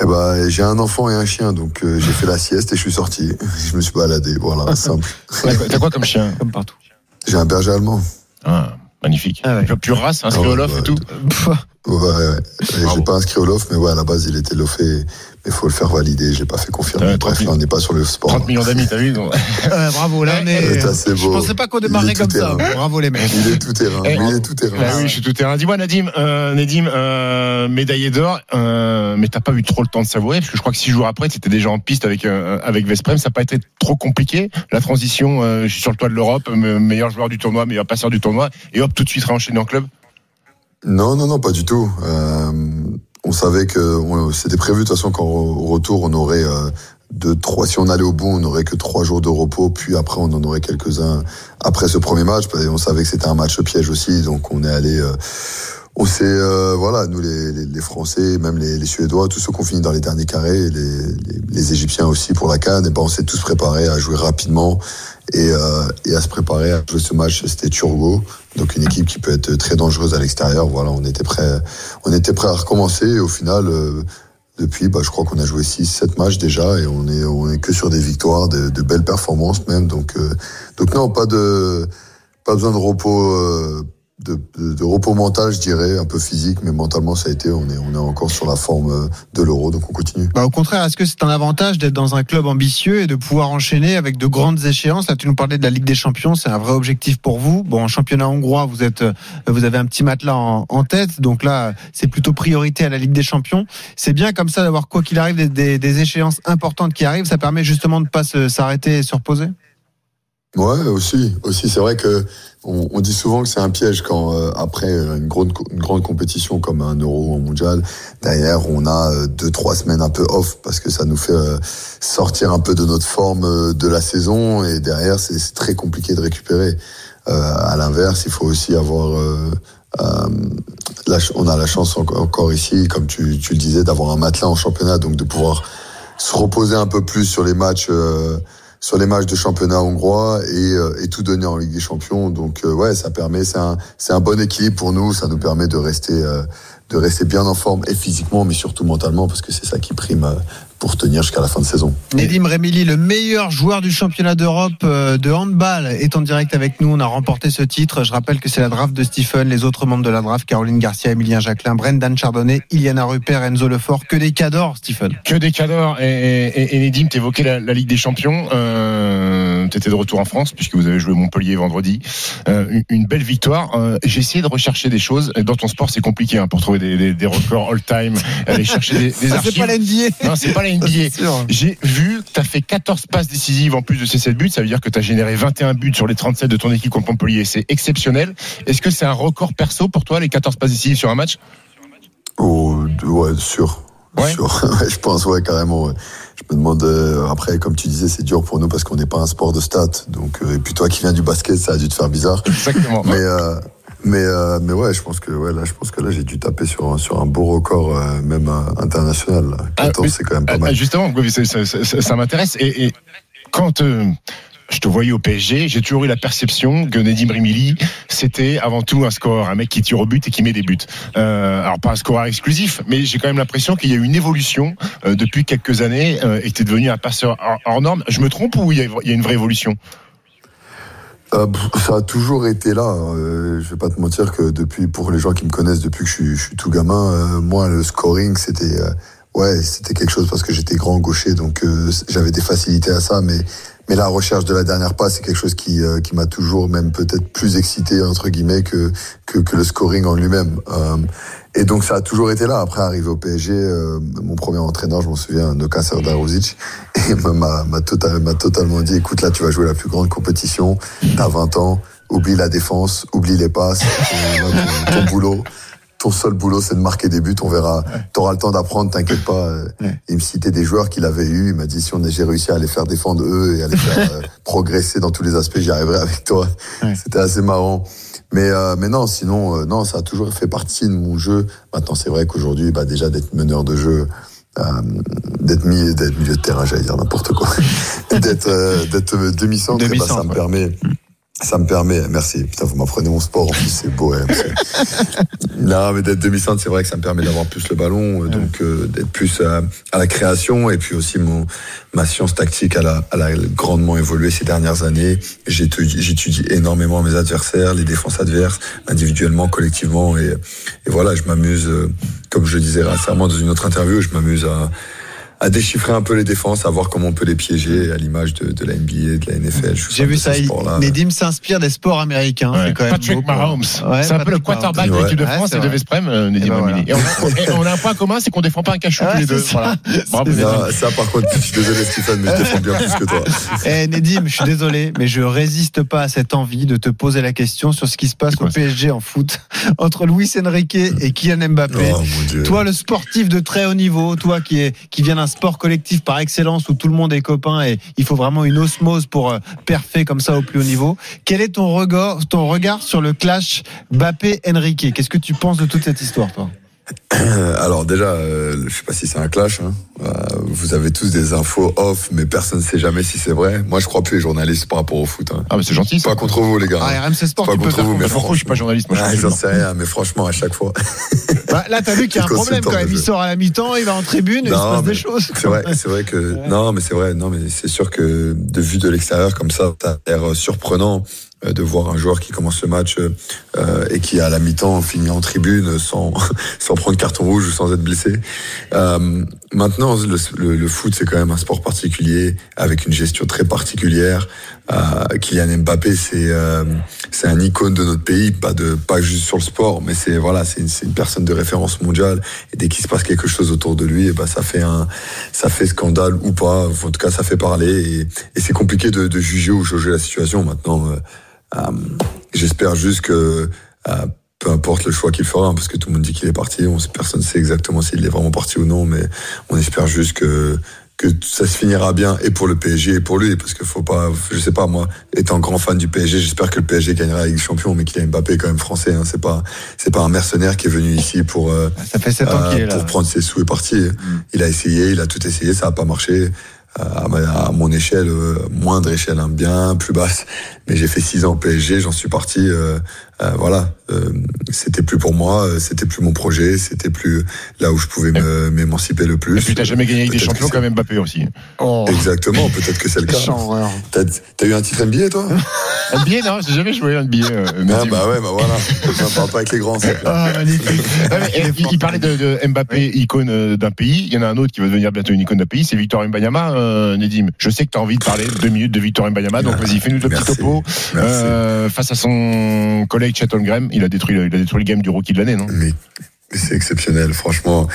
Eh ben, j'ai un enfant et un chien, donc euh, j'ai fait la sieste et je suis sorti. Je me suis baladé, voilà, simple. T'as quoi- comme chien? Comme partout. J'ai un berger allemand. Ah, magnifique. Ah ouais. Pure race, inscrit Ah ouais, au ouais, et tout. Ouais, ouais. J'ai pas inscrit au loft, mais ouais, à la base, il était lofé. Mais faut le faire valider. J'ai pas fait confirmer. Ouais, Bref, 30 là, on n'est pas sur le sport. 30 millions d'amis, t'as vu donc. Bravo, là on est. C'est Je beau. pensais pas qu'on Il démarrait comme ça. Bravo les mecs. Il est tout terrain. Eh, il est tout terrain. Bah oui, je suis tout terrain. Dis-moi, Nadim, euh, Nadim, euh, médaillé d'or, euh, mais t'as pas eu trop le temps de savourer, parce que je crois que six jours après, tu étais déjà en piste avec euh, avec Vesprem. Ça n'a pas été trop compliqué. La transition, euh, je suis sur le toit de l'Europe, me- meilleur joueur du tournoi, meilleur passeur du tournoi, et hop, tout de suite réenchaîné en club. Non, non, non, pas du tout. Euh, on savait que c'était prévu de toute façon au retour, on aurait euh, deux, trois. Si on allait au bout, on n'aurait que trois jours de repos. Puis après, on en aurait quelques-uns après ce premier match. On savait que c'était un match piège aussi, donc on est allé. On s'est, euh, voilà, nous les, Français, même les, Suédois, tous ceux qui ont fini dans les derniers carrés, les, Égyptiens aussi pour la Cannes, et ben on s'est tous préparés à jouer rapidement et, euh, à se préparer à jouer ce match. C'était Turgo, donc une équipe qui peut être très dangereuse à l'extérieur. Voilà, on était prêt, on était prêt à recommencer. Et au final, euh, depuis, bah, je crois qu'on a joué 6-7 matchs déjà et on est, on est que sur des victoires, de, belles performances même. Donc, donc non, pas besoin de repos. Euh, de, de, repos mental, je dirais, un peu physique, mais mentalement, ça a été, on est, on est encore sur la forme euh, de l'euro, donc on continue. Bah, au contraire, est-ce que c'est un avantage d'être dans un club ambitieux et de pouvoir enchaîner avec de grandes échéances? Là, tu nous parlais de la Ligue des Champions, c'est un vrai objectif pour vous. Bon, en championnat hongrois, vous êtes, vous avez un petit matelas en, en tête, donc là, c'est plutôt priorité à la Ligue des Champions. C'est bien comme ça d'avoir, quoi qu'il arrive, des, des, des, échéances importantes qui arrivent. Ça permet justement de pas s'arrêter et se reposer? Ouais, aussi, aussi. C'est vrai que on, on, dit souvent que c'est un piège quand euh, après une grande une grande compétition comme un Euro ou un Mondial, derrière on a euh, deux trois semaines un peu off parce que ça nous fait euh, sortir un peu de notre forme euh, de la saison et derrière c'est très compliqué de récupérer. à l'inverse, il faut aussi avoir la, on a la chance encore ici, comme tu, tu le disais, d'avoir un matelas en championnat, donc de pouvoir se reposer un peu plus sur les matchs sur les matchs de championnat hongrois et, euh, et tout donner en Ligue des Champions. Donc euh, ouais, ça permet, c'est un, un bon équilibre pour nous. Ça nous permet de rester, euh, de rester bien en forme et physiquement, mais surtout mentalement, parce que c'est ça qui prime pour tenir jusqu'à la fin de saison. Nedim Remili, le meilleur joueur du championnat d'Europe de handball, est en direct avec nous. On a remporté ce titre. Je rappelle que c'est la draft de Stephen, les autres membres de la draft, Caroline Garcia, Emilien Jacquelin, Brendan Chardonnay, Iliana Rupert, Enzo Lefort. Que des cadors, Stephen. Que des cadors. Et, et, et Nedim, t'évoquais la, la Ligue des Champions. Euh, T'étais de retour en France puisque vous avez joué Montpellier vendredi. Euh, une, belle victoire. Euh, J'ai essayé de rechercher des choses. Dans ton sport, c'est compliqué hein, pour trouver des, des, des records all-time, aller chercher des, des archives. C'est pas la NBA. Non, c'est pas la NBA. J'ai vu que tu as fait 14 passes décisives en plus de ces 7 buts. Ça veut dire que tu as généré 21 buts sur les 37 de ton équipe contre Montpellier. C'est exceptionnel. Est-ce que c'est un record perso pour toi, les 14 passes décisives sur un match? Oh, ouais, sûr. Ouais. je pense, ouais, carrément. Ouais. Je me demande, euh, après, comme tu disais, c'est dur pour nous parce qu'on n'est pas un sport de stats. Donc, euh, et puis toi qui viens du basket, ça a dû te faire bizarre. Exactement. Mais, euh, mais, mais ouais, je pense que ouais, là, je pense que là, j'ai dû taper sur un, sur un beau record, même international. Là. 14, Ah, c'est quand même pas Ah, mal. Justement, ça, ça, ça, ça m'intéresse. Et, et quand je te voyais au PSG, j'ai toujours eu la perception que Nedim Rimili, c'était avant tout un scoreur, un mec qui tire au but et qui met des buts. Euh, alors pas un scoreur exclusif, mais j'ai quand même l'impression qu'il y a eu une évolution euh, depuis quelques années euh, et tu es devenu un passeur hors, norme. Je me trompe ou il y a, une vraie évolution? Euh, ça a toujours été là. Euh, je vais pas te mentir que depuis, pour les gens qui me connaissent depuis que je suis, tout gamin, moi le scoring c'était, ouais, c'était quelque chose parce que j'étais grand gaucher, donc j'avais des facilités à ça, mais mais la recherche de la dernière passe c'est quelque chose qui euh, qui m'a toujours même peut-être plus excité entre guillemets que que, que le scoring en lui-même. Euh, et donc ça a toujours été là. Après arrivé au PSG, euh, mon premier entraîneur, je m'en souviens, Noka Serdarovic, et m'a m'a total, m'a totalement dit, écoute là, tu vas jouer la plus grande compétition, t'as 20 ans, oublie la défense, oublie les passes, ton, ton, ton boulot. Ton seul boulot, c'est de marquer des buts. On verra. T'auras le temps d'apprendre, t'inquiète pas. Il me citait des joueurs qu'il avait eu. Il m'a dit si on j'ai réussi à les faire défendre eux et à les faire euh, progresser dans tous les aspects, j'y arriverai avec toi. C'était assez marrant. Mais euh, mais non, sinon euh, non, ça a toujours fait partie de mon jeu. Maintenant, c'est vrai qu'aujourd'hui, bah déjà d'être meneur de jeu, euh, d'être d'être milieu de terrain, j'allais dire n'importe quoi, d'être euh, d'être demi-centre, eh ben, ça Demi-centre, me ouais. permet. Ça me permet, merci. Putain, vous m'apprenez mon sport, en plus, c'est beau. hein, non, mais d'être demi-centre, c'est vrai que ça me permet d'avoir plus le ballon, euh, donc euh, d'être plus euh, à la création, et puis aussi mon ma science tactique, elle a, elle a grandement évolué ces dernières années. J'étudie, j'étudie énormément mes adversaires, les défenses adverses, individuellement, collectivement, et, et voilà, je m'amuse, euh, comme je le disais récemment dans une autre interview, je m'amuse à à déchiffrer un peu les défenses, à voir comment on peut les piéger à l'image de, de la NBA, de la NFL. J'ai vu ça. Nedim s'inspire des sports américains. Ouais. C'est quand même Patrick beau, quoi. Mahomes. Ouais, c'est un peu le quarterback de l'équipe de France c'est et de. Vesprem, euh, Nedim Et ben Rimili. Et on, a, et on a un point commun, c'est qu'on défend pas un cachot Ouais, tous les deux. Voilà. Bravo. Ça, ça, par contre, je suis désolé Stéphane, mais je défends bien plus que toi. Eh Nedim, je suis désolé, mais je résiste pas à cette envie de te poser la question sur ce qui se passe au PSG en foot entre Luis Enrique et Kylian Mbappé. Oh. Toi, le sportif de très haut niveau, toi qui, est, qui vient d'un sport collectif par excellence où tout le monde est copain et il faut vraiment une osmose pour euh, perfer comme ça au plus haut niveau. Quel est ton regard, ton regard sur le clash Bappé-Enrique Qu'est-ce que tu penses de toute cette histoire, toi? Alors déjà, euh, je sais pas si c'est un clash. Hein. Euh, vous avez tous des infos off, mais personne ne sait jamais si c'est vrai. Moi, je crois plus les journalistes par rapport au foot. hein. Ah, mais c'est gentil. ça. Pas contre vous, les gars. Ah, RMC Sport, Pas tu contre vous, mais Mais pourquoi je suis pas journaliste? Moi, Ah, J'en sais rien, mais franchement, à chaque fois. Bah, Là, t'as vu qu'il y a un problème quand même. Il sort à la mi-temps, il va en tribune et il se passe des choses. C'est vrai, c'est vrai que non, mais c'est vrai, non, mais c'est sûr que de vue de l'extérieur comme ça, ça a l'air surprenant euh, de voir un joueur qui commence le match euh, et qui à la mi-temps finit en tribune sans sans prendre carton rouge ou sans être blessé. Euh, maintenant, le, le- le foot c'est quand même un sport particulier avec une gestion très particulière. Euh, Kylian Mbappé, c'est euh, c'est un icône de notre pays, pas de pas juste sur le sport, mais c'est voilà, c'est une, une personne de référence mondiale. Et dès qu'il se passe quelque chose autour de lui, et ben ça fait un ça fait scandale ou pas. En tout cas, ça fait parler et, c'est compliqué de, de juger ou jauger la situation. Maintenant, euh, euh, j'espère juste que euh, peu importe le choix qu'il fera, hein, parce que tout le monde dit qu'il est parti, on, personne ne sait exactement s'il est vraiment parti ou non, mais on espère juste que que ça se finira bien et pour le PSG et pour lui parce qu'il faut pas je sais pas moi étant grand fan du PSG j'espère que le PSG gagnera Ligue des Champions mais qu'il a Mbappé quand même français hein, c'est pas c'est pas un mercenaire qui est venu ici pour euh, Ça fait 7 ans euh, qu'il est là. pour prendre ses sous et partir. Il a essayé, il a tout essayé, ça a pas marché. Euh, à, mon échelle, euh, moindre échelle, hein, bien plus basse. Mais j'ai fait six ans PSG, j'en suis parti. Euh, voilà, euh, c'était plus pour moi, euh, c'était plus mon projet, c'était plus là où je pouvais m'émanciper le plus. Et puis t'as jamais gagné avec des champions que comme Mbappé aussi. Oh, Exactement, peut-être que c'est le cas. T'as t'as eu un titre NBA toi? NBA, non, j'ai jamais joué à NBA. euh, Ah bah ouais, bah voilà. On parle pas avec les grands. Ah, eh, il, il parlait de, de Mbappé, icône d'un pays. Il y en a un autre qui va devenir bientôt une icône d'un pays, c'est Victor Mbanyama, euh, Nedim. Je sais que tu as envie de parler deux minutes de Victor Mbanyama, donc vas-y, fais-nous le petit topo. Euh, face à son collègue Chet Holmgren, il a détruit, le- il a détruit le game du rookie de l'année, non? Mais, mais c'est exceptionnel, franchement.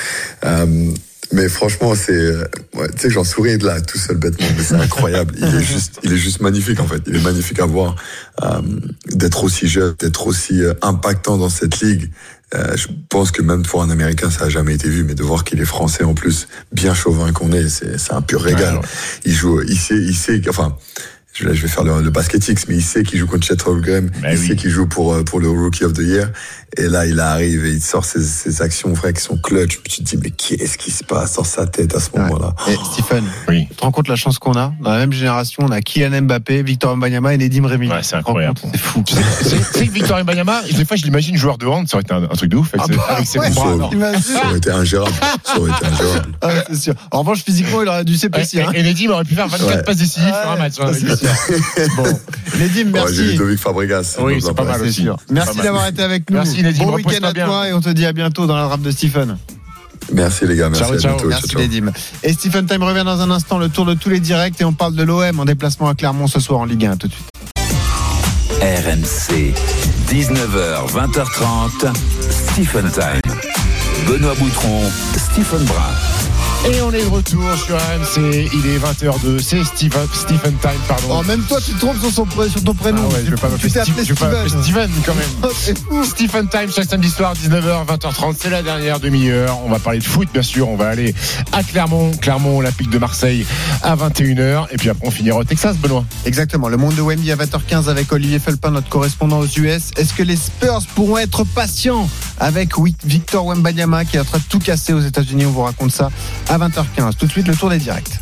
Euh, mais franchement, c'est, ouais, tu sais, que j'en souris de là, tout seul bêtement, mais c'est incroyable. Il est juste, il est juste magnifique en fait. Il est magnifique à voir, euh, d'être aussi jeune, d'être aussi euh, impactant dans cette ligue. Euh, je pense que même pour un Américain, ça a jamais été vu, mais de voir qu'il est français en plus, bien chauvin qu'on est, c'est, c'est un pur régal. Ouais, ouais. Il joue, il sait, il sait, enfin. Je, là, je vais faire le, le basket X, mais il sait qu'il joue contre Chet Holmgren, Bah il oui. sait qu'il joue pour euh, pour le Rookie of the Year, et là il arrive et il sort ses, ses actions, frère, qui sont clutch. Tu te dis mais qu'est-ce qui se passe dans sa tête à ce moment-là Et Stephen, Oui. tu te rends compte la chance qu'on a Dans la même génération, on a Kylian Mbappé, Victor Mbanyama et Nedim Rémy. Ouais, c'est incroyable. C'est fou. Tu sais, c'est c'est que Victor Mbanyama, des fois je l'imagine joueur de hand, ça aurait été un, un truc de ouf avec, Ah ses- bah avec ses ouais, bras. ça- aurait été ingérable. Ça aurait été ingérable. Ah, c'est sûr. En revanche, physiquement, il aurait dû Ouais, s'épaissir. hein. et, Nedim aurait pu faire 24 Ouais. passes décisives sur un Ouais, match. hein. Bon, Nedim, Ouais, merci. J'ai Ludovic Fabregas. Oui, c'est pas mal aussi. Merci d'avoir été avec nous. Merci, Nedim, Bon week-end à bien. toi et on te dit à bientôt dans la rap de Stephen. Merci les gars, merci Ciao, à ciao. bientôt. Merci Ciao. Nedim. Et Stephen Time revient dans un instant, le tour de tous les directs et on parle de l'OM en déplacement à Clermont ce soir en Ligue 1 tout de suite. RMC, 19h, 20h30, Stephen Time. Benoît Boutron, Stephen Brun. Et on est de retour sur RMC. Il est 20h02. C'est Stephen, Stephen Time, pardon. Oh, même toi, tu te trompes sur, son, pré- sur ton prénom. Ah ouais, je vais pas m'appeler Steven. Steven quand même. Stephen Time chaque samedi soir 19h 20h30 c'est la dernière demi-heure on va parler de foot bien sûr on va aller à Clermont Clermont Olympique de Marseille à 21h et puis après on finira au Texas Benoît Exactement, le monde de Wemby à 20h15 avec Olivier Felpin, notre correspondant aux US. Est-ce que les Spurs pourront être patients avec Victor Wembanyama qui est en train de tout casser aux États-Unis On vous raconte ça à 20h15. Tout de suite, le tour des directs.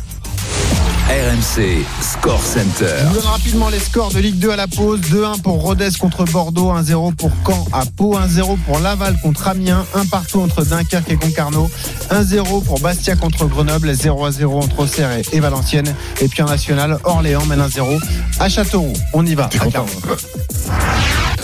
RMC, Score Center. Je vous donne rapidement les scores de Ligue 2 à la pause. 2-1 pour Rodez contre Bordeaux, 1-0 pour Caen à Pau, 1-0 pour Laval contre Amiens, 1 partout entre Dunkerque et Concarneau, 1-0 pour Bastia contre Grenoble, 0-0 entre Auxerre et- et Valenciennes. Et puis en national, Orléans mène 1-0 à Châteauroux. On y va. Clermont.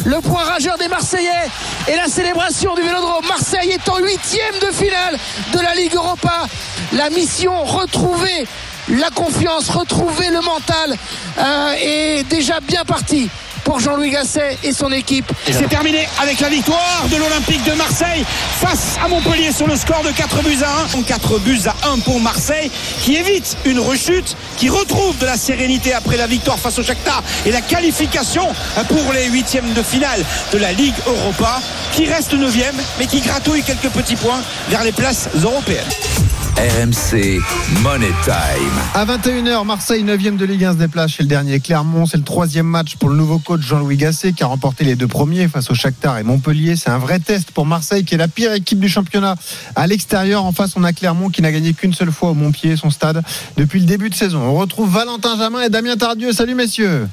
Le point rageur des Marseillais et la célébration du Vélodrome. Marseille est en huitième de finale de la Ligue Europa. La mission retrouver la confiance, retrouver le mental euh, est déjà bien partie pour Jean-Louis Gasset et son équipe. C'est terminé avec la victoire de l'Olympique de Marseille face à Montpellier sur le score de 4 buts à 1. 4 buts à 1 pour Marseille qui évite une rechute, qui retrouve de la sérénité après la victoire face au Shakhtar et la qualification pour les huitièmes de finale de la Ligue Europa qui reste 9 mais qui gratouille quelques petits points vers les places européennes. RMC Money Time. À 21h, Marseille 9e de Ligue 1 se déplace chez le dernier Clermont. C'est le troisième match pour le nouveau coach Jean-Louis Gasset qui a remporté les deux premiers face au Shakhtar et Montpellier. C'est un vrai test pour Marseille qui est la pire équipe du championnat à l'extérieur. En face, on a Clermont qui n'a gagné qu'une seule fois au Montpied, son stade, depuis le début de saison. On retrouve Valentin Jamin et Damien Tardieu. Salut messieurs.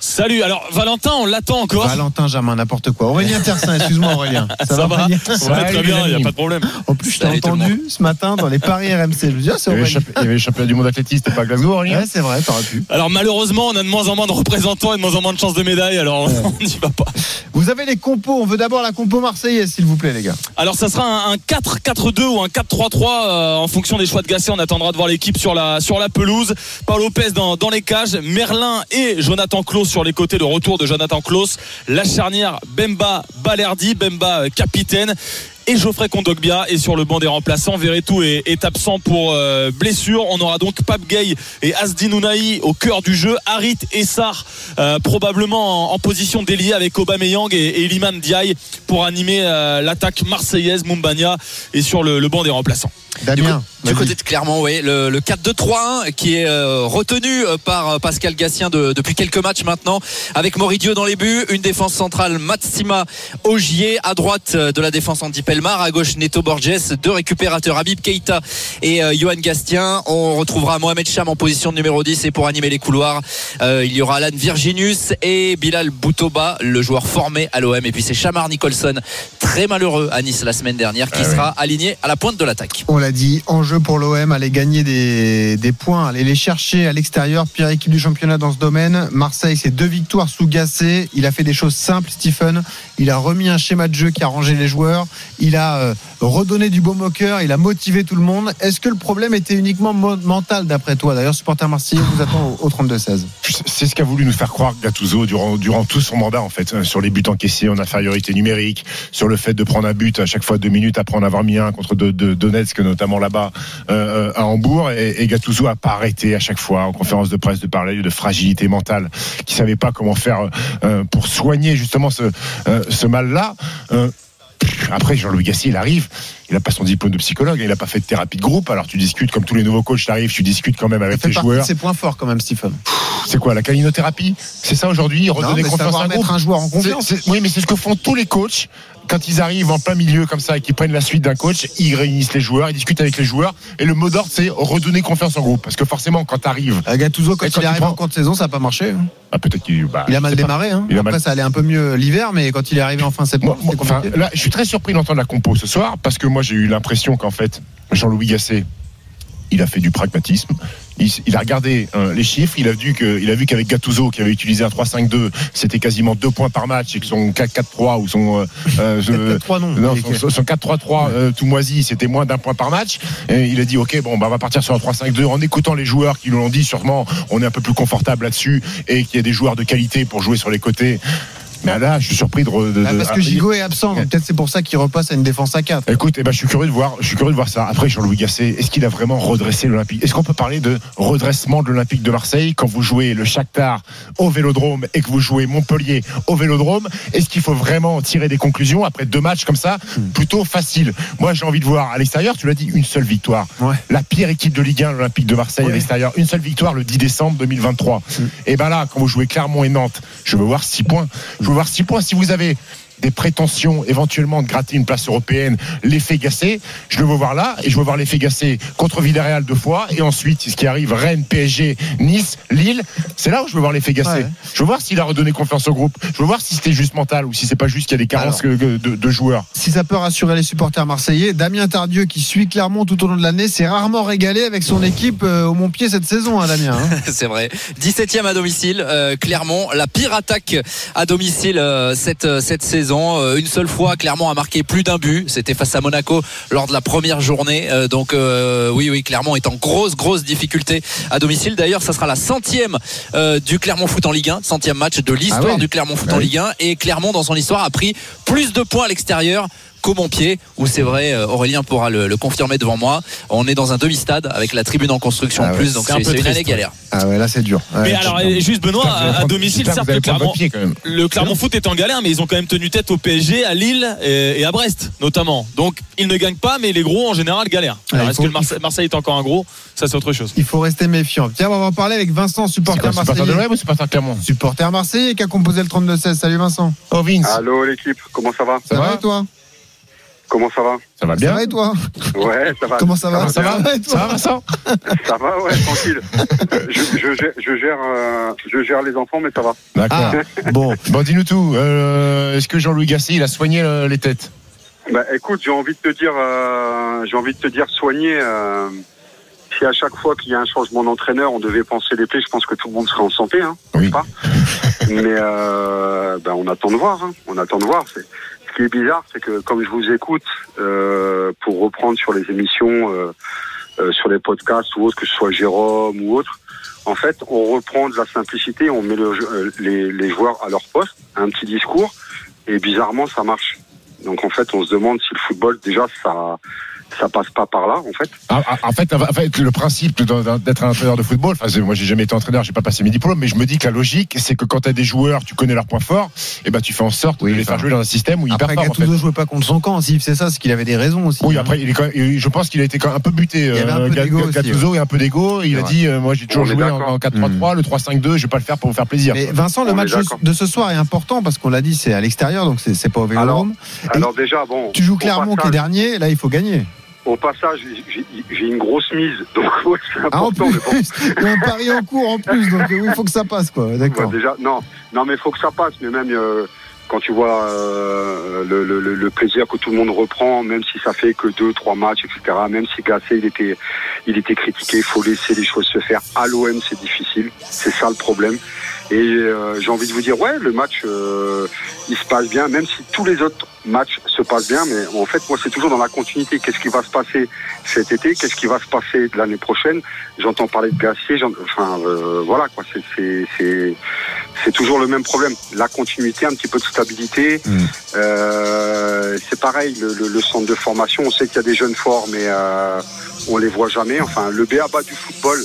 Salut, alors Valentin, on l'attend encore. Valentin Jamin, n'importe quoi. Aurélien Tersin, excuse-moi Aurélien. Ça, va, Aurélien Ça va très bien, il n'y a pas de problème. En plus, je t'ai entendu ce matin dans les paris RMC. Je me dis, ah, c'est Il y avait le Aurélien. champ- il y avait le championnat du monde athlétiste, c'était pas Glasgow, Aurélien Ouais, c'est vrai, t'aurais pu. Alors malheureusement, on a de moins en moins de représentants et de moins en moins de chances de médailles, alors on n'y va pas. Vous avez les compos. On veut d'abord la compo marseillaise, s'il vous plaît, les gars. Alors ça sera un, un 4-4-2 ou un 4-3-3 euh, en fonction des choix de Gasset. On attendra de voir l'équipe sur la, sur la pelouse. Paul Lopez dans, dans les cages, Merlin et Jonathan Klaus sur les côtés, le retour de Jonathan Klaus. La charnière Bemba Balerdi, Bemba euh, capitaine. Et Geoffrey Kondogbia est sur le banc des remplaçants. Verretou est, est absent pour euh, blessure. On aura donc Pape Gay et Asdin Ounahi au cœur du jeu. Harit et Sar euh, probablement en, en position déliée avec Aubameyang et, et Iliman Diaye pour animer euh, l'attaque marseillaise. Mumbagna est sur le, le banc des remplaçants. Damien, Du côté de Clermont, oui, le, le 4-2-3-1 qui est euh, retenu par Pascal Gassien de- depuis quelques matchs maintenant, avec Moridio dans les buts, une défense centrale Matsima Ogier, à droite de la défense Andy Pelmar, à gauche Neto Borges, deux récupérateurs Habib Keita et euh, Johan Gastien. On retrouvera Mohamed Cham en position numéro 10 et pour animer les couloirs, euh, il y aura Alan Virginius et Bilal Boutoba, le joueur formé à l'OM. Et puis c'est Chamar Nicholson, très malheureux à Nice la semaine dernière, qui sera aligné à la pointe de l'attaque. On l'a dit, enjeu pour l'OM, aller gagner des, des points, aller les chercher à l'extérieur. Pire équipe du championnat dans ce domaine. Marseille, c'est deux victoires sous Gassé. Il a fait des choses simples, Stephen. Il a remis un schéma de jeu qui a rangé les joueurs. Il a euh, redonné du baume au cœur. Il a motivé tout le monde. Est-ce que le problème était uniquement mental d'après toi? D'ailleurs, supporter marseillais, vous attend au, au 32-16. C'est ce qu'a voulu nous faire croire Gattuso durant, durant tout son mandat en fait, euh, sur les buts encaissés en infériorité numérique, sur le fait de prendre un but à chaque fois deux minutes après en avoir mis un contre Donetsk notamment là-bas euh, à Hambourg et, et Gattuso a pas arrêté à chaque fois en conférence de presse de parler de fragilité mentale, qui savait pas comment faire euh, pour soigner justement ce, euh, ce mal-là. Euh, après, Jean-Louis Gassi, il arrive, il n'a pas son diplôme de psychologue, il n'a pas fait de thérapie de groupe. Alors tu discutes, comme tous les nouveaux coachs, tu arrives, tu discutes quand même avec tes de joueurs. ses points forts quand même, Stephen. C'est quoi la calinothérapie? C'est ça aujourd'hui Redonner confiance à un groupe un joueur en confiance. C'est- c'est- Oui, mais c'est ce que font tous les coachs quand ils arrivent en plein milieu comme ça et qu'ils prennent la suite d'un coach. Ils réunissent les joueurs, ils discutent avec les joueurs. Et le mot d'ordre, c'est redonner confiance en groupe. Parce que forcément, quand tu arrives. Gattuso, quand Et il prends- en cours de saison, ça n'a pas marché. hein. Ah, peut-être qu'il bah, Il a mal démarré. Hein. A Après, mal- ça allait un peu mieux l'hiver, mais quand il est arrivé en fin septembre, Moi, là, je suis très surpris d'entendre la compo ce soir parce que moi, j'ai eu l'impression qu'en fait, Jean-Louis Gasset, il a fait du pragmatisme. Il, il a regardé euh, les chiffres, il a vu que, il a vu qu'avec Gattuso, qui avait utilisé un 3-5-2, c'était quasiment deux points par match et que son 4-4-3 ou son, euh, euh, je- 4-3 non. non, Il est- son, son 4-3-3 euh, tout moisi, c'était moins d'un point par match. Et il a dit, ok, bon, bah, on va partir sur un 3-5-2 en écoutant les joueurs qui nous l'ont dit. Sûrement, on est un peu plus confortable là-dessus et qu'il y a des joueurs de qualité pour jouer sur les côtés. Mais là, je suis surpris de. de- Ah, de- parce que Gigot est absent, peut-être c'est pour ça qu'il repasse à une défense à 4. Écoute, eh ben, je suis curieux de voir, je suis curieux de voir ça. Après, Jean-Louis Gasset, est-ce qu'il a vraiment redressé l'Olympique? Est-ce qu'on peut parler de redressement de l'Olympique de Marseille quand vous jouez le Shakhtar au Vélodrome et que vous jouez Montpellier au Vélodrome? Est-ce qu'il faut vraiment tirer des conclusions après deux matchs comme ça, plutôt faciles Moi, j'ai envie de voir à l'extérieur. Tu l'as dit, une seule victoire. La pire équipe de Ligue 1, l'Olympique de Marseille à l'extérieur, une seule victoire le 10 décembre 2023. Et ben là, quand vous jouez Clermont et Nantes, je veux voir six points. Je veux voir six points. Si vous avez des prétentions éventuellement de gratter une place européenne, l'effet Gassé, je le veux voir là, et je veux voir l'effet Gassé contre Villarreal deux fois, et ensuite, ce qui arrive, Rennes, PSG, Nice, Lille, c'est là où je veux voir l'effet Gassé. Ouais. Je veux voir s'il a redonné confiance au groupe, je veux voir si c'était juste mental, ou si c'est pas juste qu'il y a des carences Alors. de, de joueurs. Si ça peut rassurer les supporters marseillais, Damien Tardieu qui suit Clermont tout au long de l'année, s'est rarement régalé avec son équipe euh, au Montpied cette saison, hein, Damien. hein. C'est vrai. 17e à domicile, euh, Clermont. La pire attaque à domicile euh, cette, euh, cette saison. Euh, une seule fois, Clermont a marqué plus d'un but. C'était face à Monaco lors de la première journée. Euh, donc euh, oui, oui, Clermont est en grosse, grosse difficulté à domicile. D'ailleurs, ça sera la centième euh, du Clermont Foot en Ligue 1, centième match de l'histoire Ah oui. du Clermont Foot Ah en oui. Ligue 1. Et Clermont, dans son histoire, a pris plus de points à l'extérieur qu'au bon pied, où c'est vrai, euh, Aurélien pourra le, le confirmer devant moi. On est dans un demi-stade avec la tribune en construction Ah en ouais, plus, donc c'est un peu une triste, année galère. Ah ouais, là c'est dur. Mais Ouais, alors, juste Benoît, à, domicile, certes, le Clermont, le Clermont Foot est en galère, mais ils ont quand même tenu tête au PSG, à Lille et, et à Brest, notamment. Donc, ils ne gagnent pas, mais les gros, en général, galèrent. Ouais, Alors, est-ce que le Marseille, Marseille est encore un gros? Ça, c'est autre chose. Il faut rester méfiant. Tiens, on va en parler avec Vincent, supporter quoi, supporter de marseillais. l'OM ou supporter Clermont? Supporter marseillais qui a composé le 32-16. Salut Vincent. Oh Vince, Allô l'équipe, comment ça va? Ça, va va et toi? Comment ça va ça va Ça bien va et toi Ouais, ça va. Comment ça va Ça va et Ça va toi Vincent Ça va, ouais, tranquille. Euh, je, je gère, je, gère, euh, je gère les enfants, mais ça va. D'accord. Ah, bon. Bon, dis-nous tout. Euh, Est-ce que Jean-Louis Gasset, il a soigné euh, les têtes Bah, écoute, j'ai envie de te dire, euh, j'ai envie de te dire soigner. euh, si à chaque fois qu'il y a un changement d'entraîneur, on devait penser les plaies, je pense que tout le monde serait en santé, hein, Oui. pas? Mais euh, ben, on attend de voir. Hein, on attend de voir. Ce qui est bizarre, c'est que comme je vous écoute, euh, pour reprendre sur les émissions, euh, euh, sur les podcasts ou autres, que ce soit Jérôme ou autre, en fait, on reprend de la simplicité, on met euh, les, les joueurs à leur poste, un petit discours, et bizarrement, ça marche. Donc en fait, on se demande si le football, déjà, ça ça passe pas par là, en fait. Ah, ah, en, fait, en fait, le principe d'être un entraîneur de football, enfin, moi j'ai jamais été entraîneur, j'ai pas passé mes diplômes, mais je me dis que la logique, c'est que quand tu as des joueurs, tu connais leurs points forts, et ben tu fais en sorte Oui, de les faire jouer dans un système où ils Après, performent. en fait. Gattuso jouait pas contre son camp. Si c'est ça, c'est qu'il avait des raisons aussi. Oui, hein. après, il est quand même- je pense qu'il a été quand même un peu buté. Il y avait un peu Gat- d'ego aussi, Gattuso et un peu d'ego. Il a dit, euh, moi j'ai toujours On joué en, d'accord. en 4-3-3, le 3-5-2, je vais pas le faire pour vous faire plaisir. Mais Vincent, le On match de ce soir est important parce qu'on l'a dit, c'est à l'extérieur, donc c'est pas au Vélodrome. Alors déjà, bon. Tu joues Clermont qui est dernier, là il faut gagner. Au passage, j'ai- une grosse mise, donc ouais, c'est Ah, en important. mais bon. plus, il y a un pari en cours en plus, donc oui, il faut que ça passe, quoi. Ouais, D'accord. déjà, non, non, mais il faut que ça passe. Mais même euh, quand tu vois euh, le, le- le- le plaisir que tout le monde reprend, même si ça fait que deux, trois matchs, etc. Même si Gasset il était, il était critiqué, il faut laisser les choses se faire. À l'OM, c'est difficile, c'est ça le problème. Et euh, j'ai envie de vous dire, ouais, le match, euh, il se passe bien, même si tous les autres matchs se passent bien. Mais en fait, moi, c'est toujours dans la continuité. Qu'est-ce qui va se passer cet été? Qu'est-ce qui va se passer l'année prochaine? J'entends parler de Gasset, j'en- enfin, euh, voilà, quoi. C'est, c'est, c'est, c'est toujours le même problème. La continuité, un petit peu de stabilité. Mm. Euh, c'est pareil, le, le- le centre de formation, on sait qu'il y a des jeunes forts, mais euh, on les voit jamais. Enfin, le BABA du football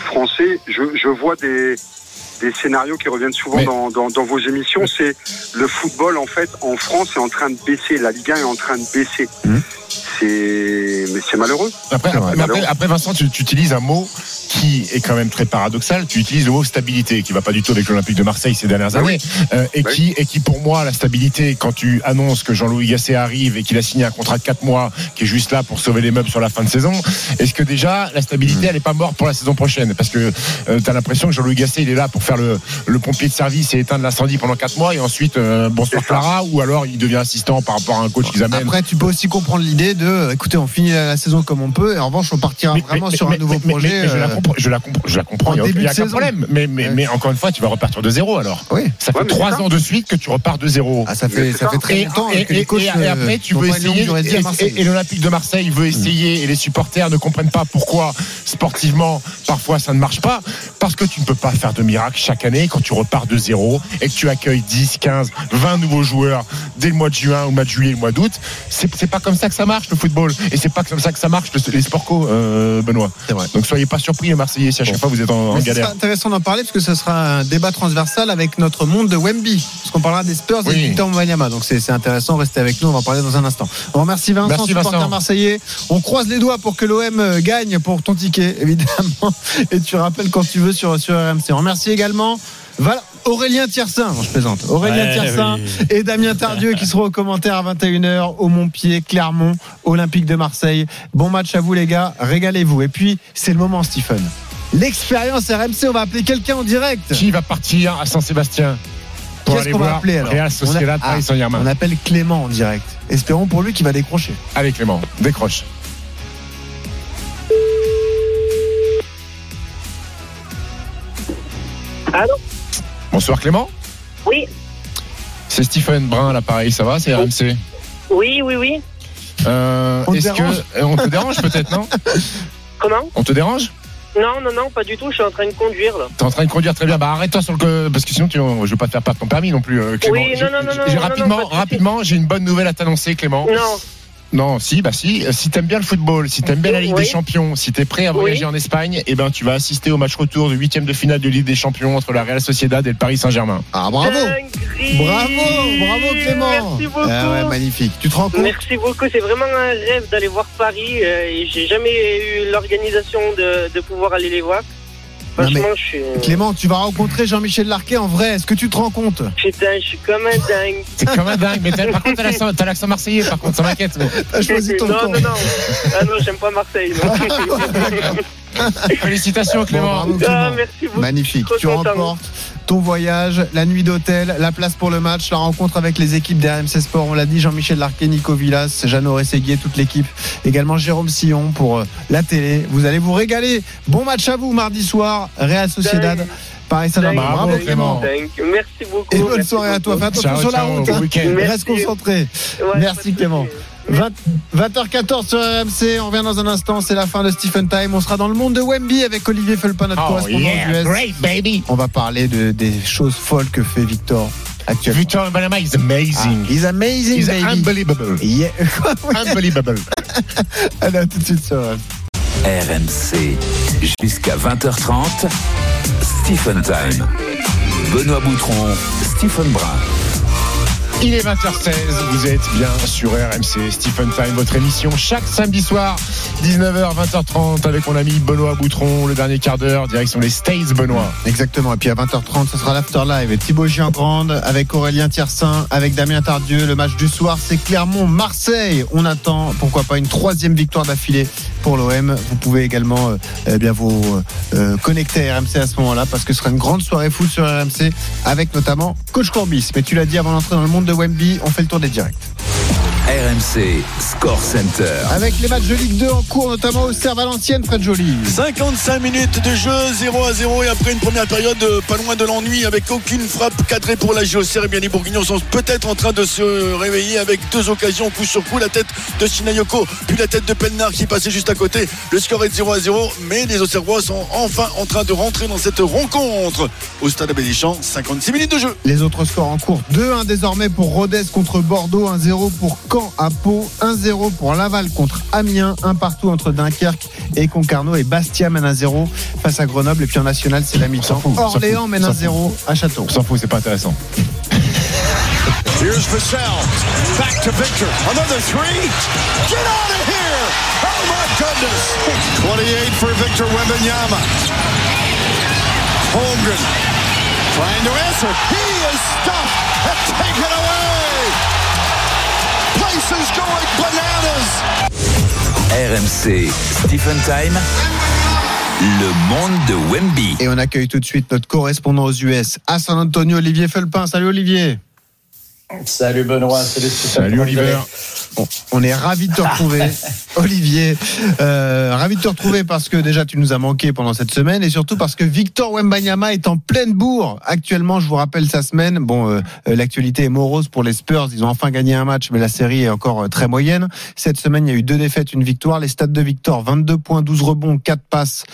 français, je, je vois des, des scénarios qui reviennent souvent Mais- dans, dans, dans vos émissions. C'est le football, en fait, en France est en train de baisser. La Ligue 1 est en train de baisser. Mm. C'est, malheureux. Après, vrai. après, après, après, Vincent, tu, tu utilises un mot qui est quand même très paradoxal. Tu utilises le mot stabilité, qui va pas du tout avec l'Olympique de Marseille ces dernières Bah années, Euh, et qui et qui pour moi la stabilité quand tu annonces que Jean-Louis Gasset arrive et qu'il a signé un contrat de 4 mois qui est juste là pour sauver les meubles sur la fin de saison. Est-ce que déjà la stabilité elle est pas morte pour la saison prochaine? Parce que tu as l'impression que Jean-Louis Gasset il est là pour faire le, le pompier de service et éteindre l'incendie pendant 4 mois et ensuite euh, bonsoir. Clara ou alors il devient assistant par rapport à un coach qu'ils amènent. Après, tu peux aussi comprendre l'idée de, euh, écoutez, on finit la saison comme on peut, et en revanche, on partira vraiment sur un nouveau mais- projet. mais- mais je, la euh, comprends, je la comprends, je la comprends. en Il y a, aucun problème. Mais, mais, encore une fois, tu vas repartir de zéro alors. Oui. Ça fait Ouais, trois ans de suite que tu repars de zéro. Ah, ça fait, ça fait très Et, longtemps et- que les et- coachs. et- et après, tu euh, veux essayer. et- Marseille. et et l'Olympique de Marseille veut essayer, et les supporters ne comprennent pas pourquoi sportivement, parfois ça ne marche pas, parce que tu ne peux pas faire de miracle chaque année quand tu repars de zéro et que tu accueilles 10, 15, 20 nouveaux joueurs dès le mois de juin ou le mois de juillet, le mois d'août. C'est c'est pas comme ça que ça marche le football, et c'est pas comme ça que ça marche le- les sport co, euh, Benoît. C'est vrai. Donc soyez pas surpris les Marseillais si à chaque fois vous êtes en, galère. sera intéressant d'en parler parce que ce sera un débat transversal avec notre monde de Wemby. Parce qu'on parlera des Spurs et Oui. du Victor Wanyama. Donc c'est c'est intéressant, restez avec nous, on va en parler dans un instant. On remercie Vincent, Merci, supporter Vincent. marseillais. On croise les doigts pour que l'OM euh, gagne pour ton ticket, évidemment. Et tu rappelles quand tu veux sur, sur RMC. On remercie également Val- Aurélien Tiersin, je plaisante. Aurélien Ouais, Tiersin oui. et Damien Tardieu qui seront aux commentaires à 21h au Montpied, Clermont, Olympique de Marseille. Bon match à vous les gars, régalez-vous. Et puis c'est le moment Stephen. L'expérience RMC, on va appeler quelqu'un en direct. Qui va partir à Saint-Sébastien pour Qu'est-ce qu'on va appeler alors on, a- Paris ah, Saint-Germain on appelle Clément en direct. Espérons pour lui qu'il va décrocher. Allez Clément, décroche. Allô Bonsoir Clément. Oui, C'est Stephen Brun à l'appareil, ça va C'est RMC. oui, oui, oui. Euh, On te Est-ce que dérange euh, on te dérange peut-être non? Comment? On te dérange? Non, non, non, pas du tout. Je suis en train de conduire là. T'es en train de conduire très bien. Bah arrête-toi sur le parce que sinon tu, je veux pas te faire perdre ton permis non plus. euh, Clément. Oui, non, non, non, non, rapidement, non, pas de souci. rapidement, j'ai une bonne nouvelle à t'annoncer, Clément. Non. Non, si, bah si. Si t'aimes bien le football, si t'aimes bien la Ligue Oui. des Champions, si t'es prêt à voyager Oui. en Espagne, eh ben tu vas assister au match retour du huitième de finale de Ligue des Champions entre la Real Sociedad et le Paris Saint-Germain. Ah bravo Bravo, bravo Clément Merci beaucoup. Ah ouais, magnifique. Tu te rends compte Merci beaucoup. C'est vraiment un rêve d'aller voir Paris. euh, et j'ai jamais eu l'organisation de, de pouvoir aller les voir. Non, Franchement, je suis. Clément, tu vas rencontrer Jean-Michel Larquet en vrai. Est-ce que tu te rends compte? Putain, je suis comme un dingue. C'est comme un dingue, mais par contre t'as l'accent, marseillais, par contre ça m'inquiète. mais- T'as choisi ton non, camp. non, non. Ah non, j'aime pas Marseille. non. Félicitations Clément. Bon, bravo, Ah, Clément. merci beaucoup. Magnifique. Trop Tu remportes ton voyage, la nuit d'hôtel, la place pour le match, la rencontre avec les équipes des RMC Sport. On l'a dit, Jean-Michel Larquet, Nico Villas, Jeannot Rességuier, toute l'équipe. Également Jérôme Sillon pour euh, la télé. Vous allez vous régaler. Bon match à vous mardi soir. Real Sociedad. Paris Saint-Germain. Bravo Clément. Merci beaucoup. Et bonne soirée à toi. Fais attention Ciao, sur la route. hein. Reste concentré. Ouais, Merci Clément. Souci. 20, 20h14 sur RMC, on revient dans un instant, c'est la fin de Stephen Time. On sera dans le monde de Wemby avec Olivier Felpin, notre Oh correspondant yeah, US. great baby. On va parler de, des choses folles que fait Victor actuellement. Victor Banama is Ah, amazing. he's amazing, He's baby. unbelievable. Yeah. Unbelievable. Allez, à tout de suite sur RMC. RMC. Jusqu'à 20h30. Stephen Time. Benoît Boutron, Stephen Brun. Il est 20h16, vous êtes bien sur RMC Stephen Time, votre émission chaque samedi soir, 19h, 20h30, avec mon ami Benoît Boutron, le dernier quart d'heure, direction les States, Benoît. Exactement. Et puis à 20h30, ce sera l'Afterlive. Et Thibaut Giangrande avec Aurélien Tiersin, avec Damien Tardieu. Le match du soir, c'est Clermont-Marseille. On attend, pourquoi pas, une troisième victoire d'affilée pour l'OM. Vous pouvez également euh, eh bien vous euh, connecter à RMC à ce moment-là parce que ce sera une grande soirée foot sur RMC avec notamment Coach Courbis. Mais tu l'as dit avant d'entrer dans le monde de Wemby, on fait le tour des directs. RMC Score Center. Avec les matchs de Ligue 2 en cours, notamment au Serre Valenciennes, Fred Joly. 55 minutes de jeu, 0 à 0 et après une première période euh, pas loin de l'ennui avec aucune frappe cadrée pour la JOCR. Et bien les Bourguignons sont peut-être en train de se réveiller avec deux occasions coup sur coup, la tête de Sinayoko puis la tête de Pelnar qui passait juste à côté. Le score est de 0 à 0 mais les Auxerrois sont enfin en train de rentrer dans cette rencontre au stade Abbé Deschamps. 56 minutes de jeu. Les autres scores en cours 2-1 désormais pour Rodez contre Bordeaux, 1-0 pour Caen à Pau, 1-0 pour Laval contre Amiens, un partout entre Dunkerque et Concarneau et Bastia mène 1-0 face à Grenoble et puis en national c'est la mi-temps. Orléans fout, mène on s'en 1-0 à Château. On s'en fout, c'est pas intéressant. Here's Vassell. Back to Victor. Another three. Get out of here. Oh my goodness. 28 for Victor Wembanyama. Holmgren trying to answer. He is stopped and taken away. Place is going bananas. RMC Stephen Time. Le monde de Wemby. Et on accueille tout de suite notre correspondant aux US à San Antonio, Olivier Felpin. Salut Olivier. Salut Benoît, salut. Salut Oliver. Bon, on est ravi de te retrouver, Olivier. Euh, ravi de te retrouver parce que déjà tu nous as manqué pendant cette semaine et surtout parce que Victor Wembanyama est en pleine bourre. Actuellement, je vous rappelle sa semaine. Bon, euh, euh, l'actualité est morose pour les Spurs. Ils ont enfin gagné un match, mais la série est encore euh, très moyenne. Cette semaine, il y a eu deux défaites, une victoire. Les stats de Victor 22 points, 12 rebonds, 4 passes,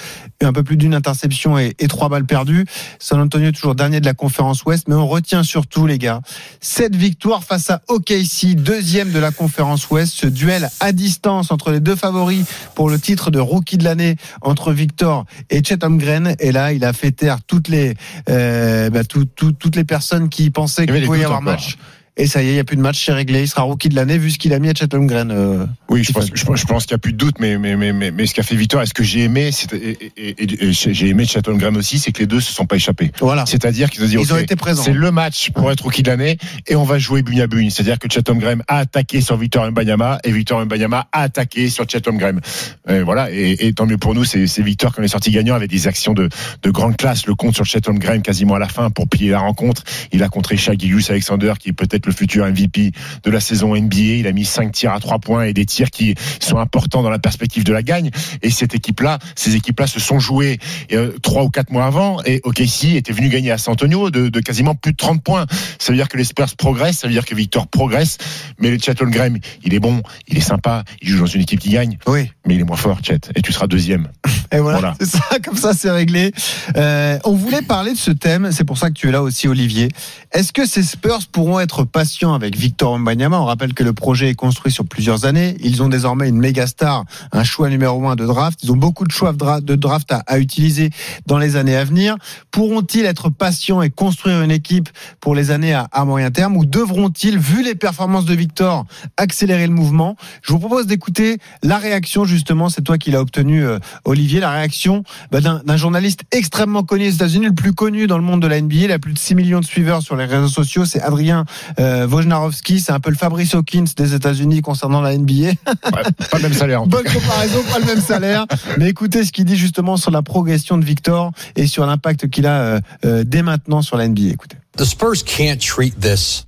un peu plus d'une interception et, et 3 balles perdues. San Antonio toujours dernier de la conférence Ouest, mais on retient surtout les gars cette victoire face à OKC, deuxième de la conférence Ouest. Ce duel à distance entre les deux favoris pour le titre de rookie de l'année entre Victor et Chet Holmgren. Et là, il a fait taire toutes les euh, bah, tout- tout- toutes les personnes qui pensaient qu'il pouvait y avoir encore. match. Et ça y est, il n'y a plus de match, c'est réglé. Il sera rookie de l'année vu ce qu'il a mis à Holmgren. euh, Oui, je pense, je, pense- je pense qu'il n'y a plus de doute, mais, mais, mais, mais, mais ce qu'a fait Victor, et ce que j'ai aimé, et, et- et- et j'ai aimé Chatham Graham aussi, c'est que les deux se sont pas échappés. Voilà. C'est-à-dire qu'ils ont dit, Ils ont été présents. c'est le match pour être rookie de l'année, et on va jouer bugne à bugne. C'est-à-dire que Chatham Graham a attaqué sur Victor Mbanyama, et Victor Mbanyama a attaqué sur Chatham Graham. Et voilà, et, tant mieux pour nous, c'est Victor qui en est sorti gagnant avec des actions de, de grande classe. Le compte sur Chatham Graham quasiment à la fin pour piller la rencontre. Il a contré Shaq Alexander, qui est peut-être le futur MVP de la saison NBA. Il a mis 5 tirs à 3 points et des tirs qui sont importants dans la perspective de la gagne. Et cette équipe-là, ces équipes-là se sont jouées euh, trois ou quatre mois avant. Et OKC était venu gagner à San Antonio de, de quasiment plus de 30 points. Ça veut dire que les Spurs progressent, ça veut dire que Victor progresse. Mais le Chet Holmgren, il est bon, il est sympa, il joue dans une équipe qui gagne. Oui. Mais il est moins fort, Chet. Et tu seras deuxième. Et voilà, Voilà. c'est ça, comme ça c'est réglé. Euh, on voulait parler de ce thème, c'est pour ça que tu es là aussi Olivier. Est-ce que ces Spurs pourront être patients avec Victor Mbanyama On rappelle que le projet est construit sur plusieurs années. Ils ont désormais une méga star, un choix numéro un de draft. Ils ont beaucoup de choix de dra- de draft à, à utiliser dans les années à venir. Pourront-ils être patients et construire une équipe pour les années à, à moyen terme ou devront-ils, vu les performances de Victor, accélérer le mouvement? Je vous propose d'écouter la réaction justement, c'est toi qui l'as obtenu euh, Olivier, la réaction bah, d'un journaliste extrêmement connu aux États-Unis, le plus connu dans le monde de la NBA, il a plus de 6 millions de suiveurs sur les réseaux sociaux, c'est Adrien euh, Wojnarowski, c'est un peu le Fabrice Hawkins des États-Unis concernant la NBA. pas le même salaire. en Bonne comparaison, pas le même salaire. Mais écoutez ce qu'il dit justement sur la progression de Victor et sur l'impact qu'il a euh, euh, dès maintenant sur la NBA. Écoutez.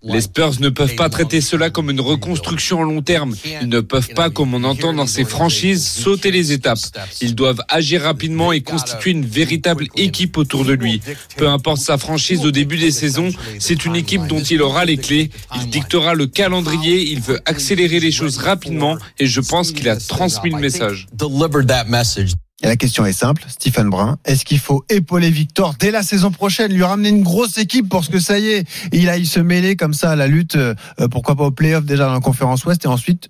Les Spurs ne peuvent pas traiter cela comme une reconstruction à long terme. Ils ne peuvent pas, comme on entend dans ces franchises, sauter les étapes. Ils doivent agir rapidement et constituer une véritable équipe autour de lui. Peu importe sa franchise au début des saisons, c'est une équipe dont il aura les clés. Il dictera le calendrier, il veut accélérer les choses rapidement et je pense qu'il a transmis le message. Et la question est simple, Stephen Brun. Est-ce qu'il faut épauler Victor dès la saison prochaine, lui ramener une grosse équipe pour ce que ça y est, il aille se mêler comme ça à la lutte, euh, pourquoi pas au playoff déjà dans la conférence Ouest et ensuite,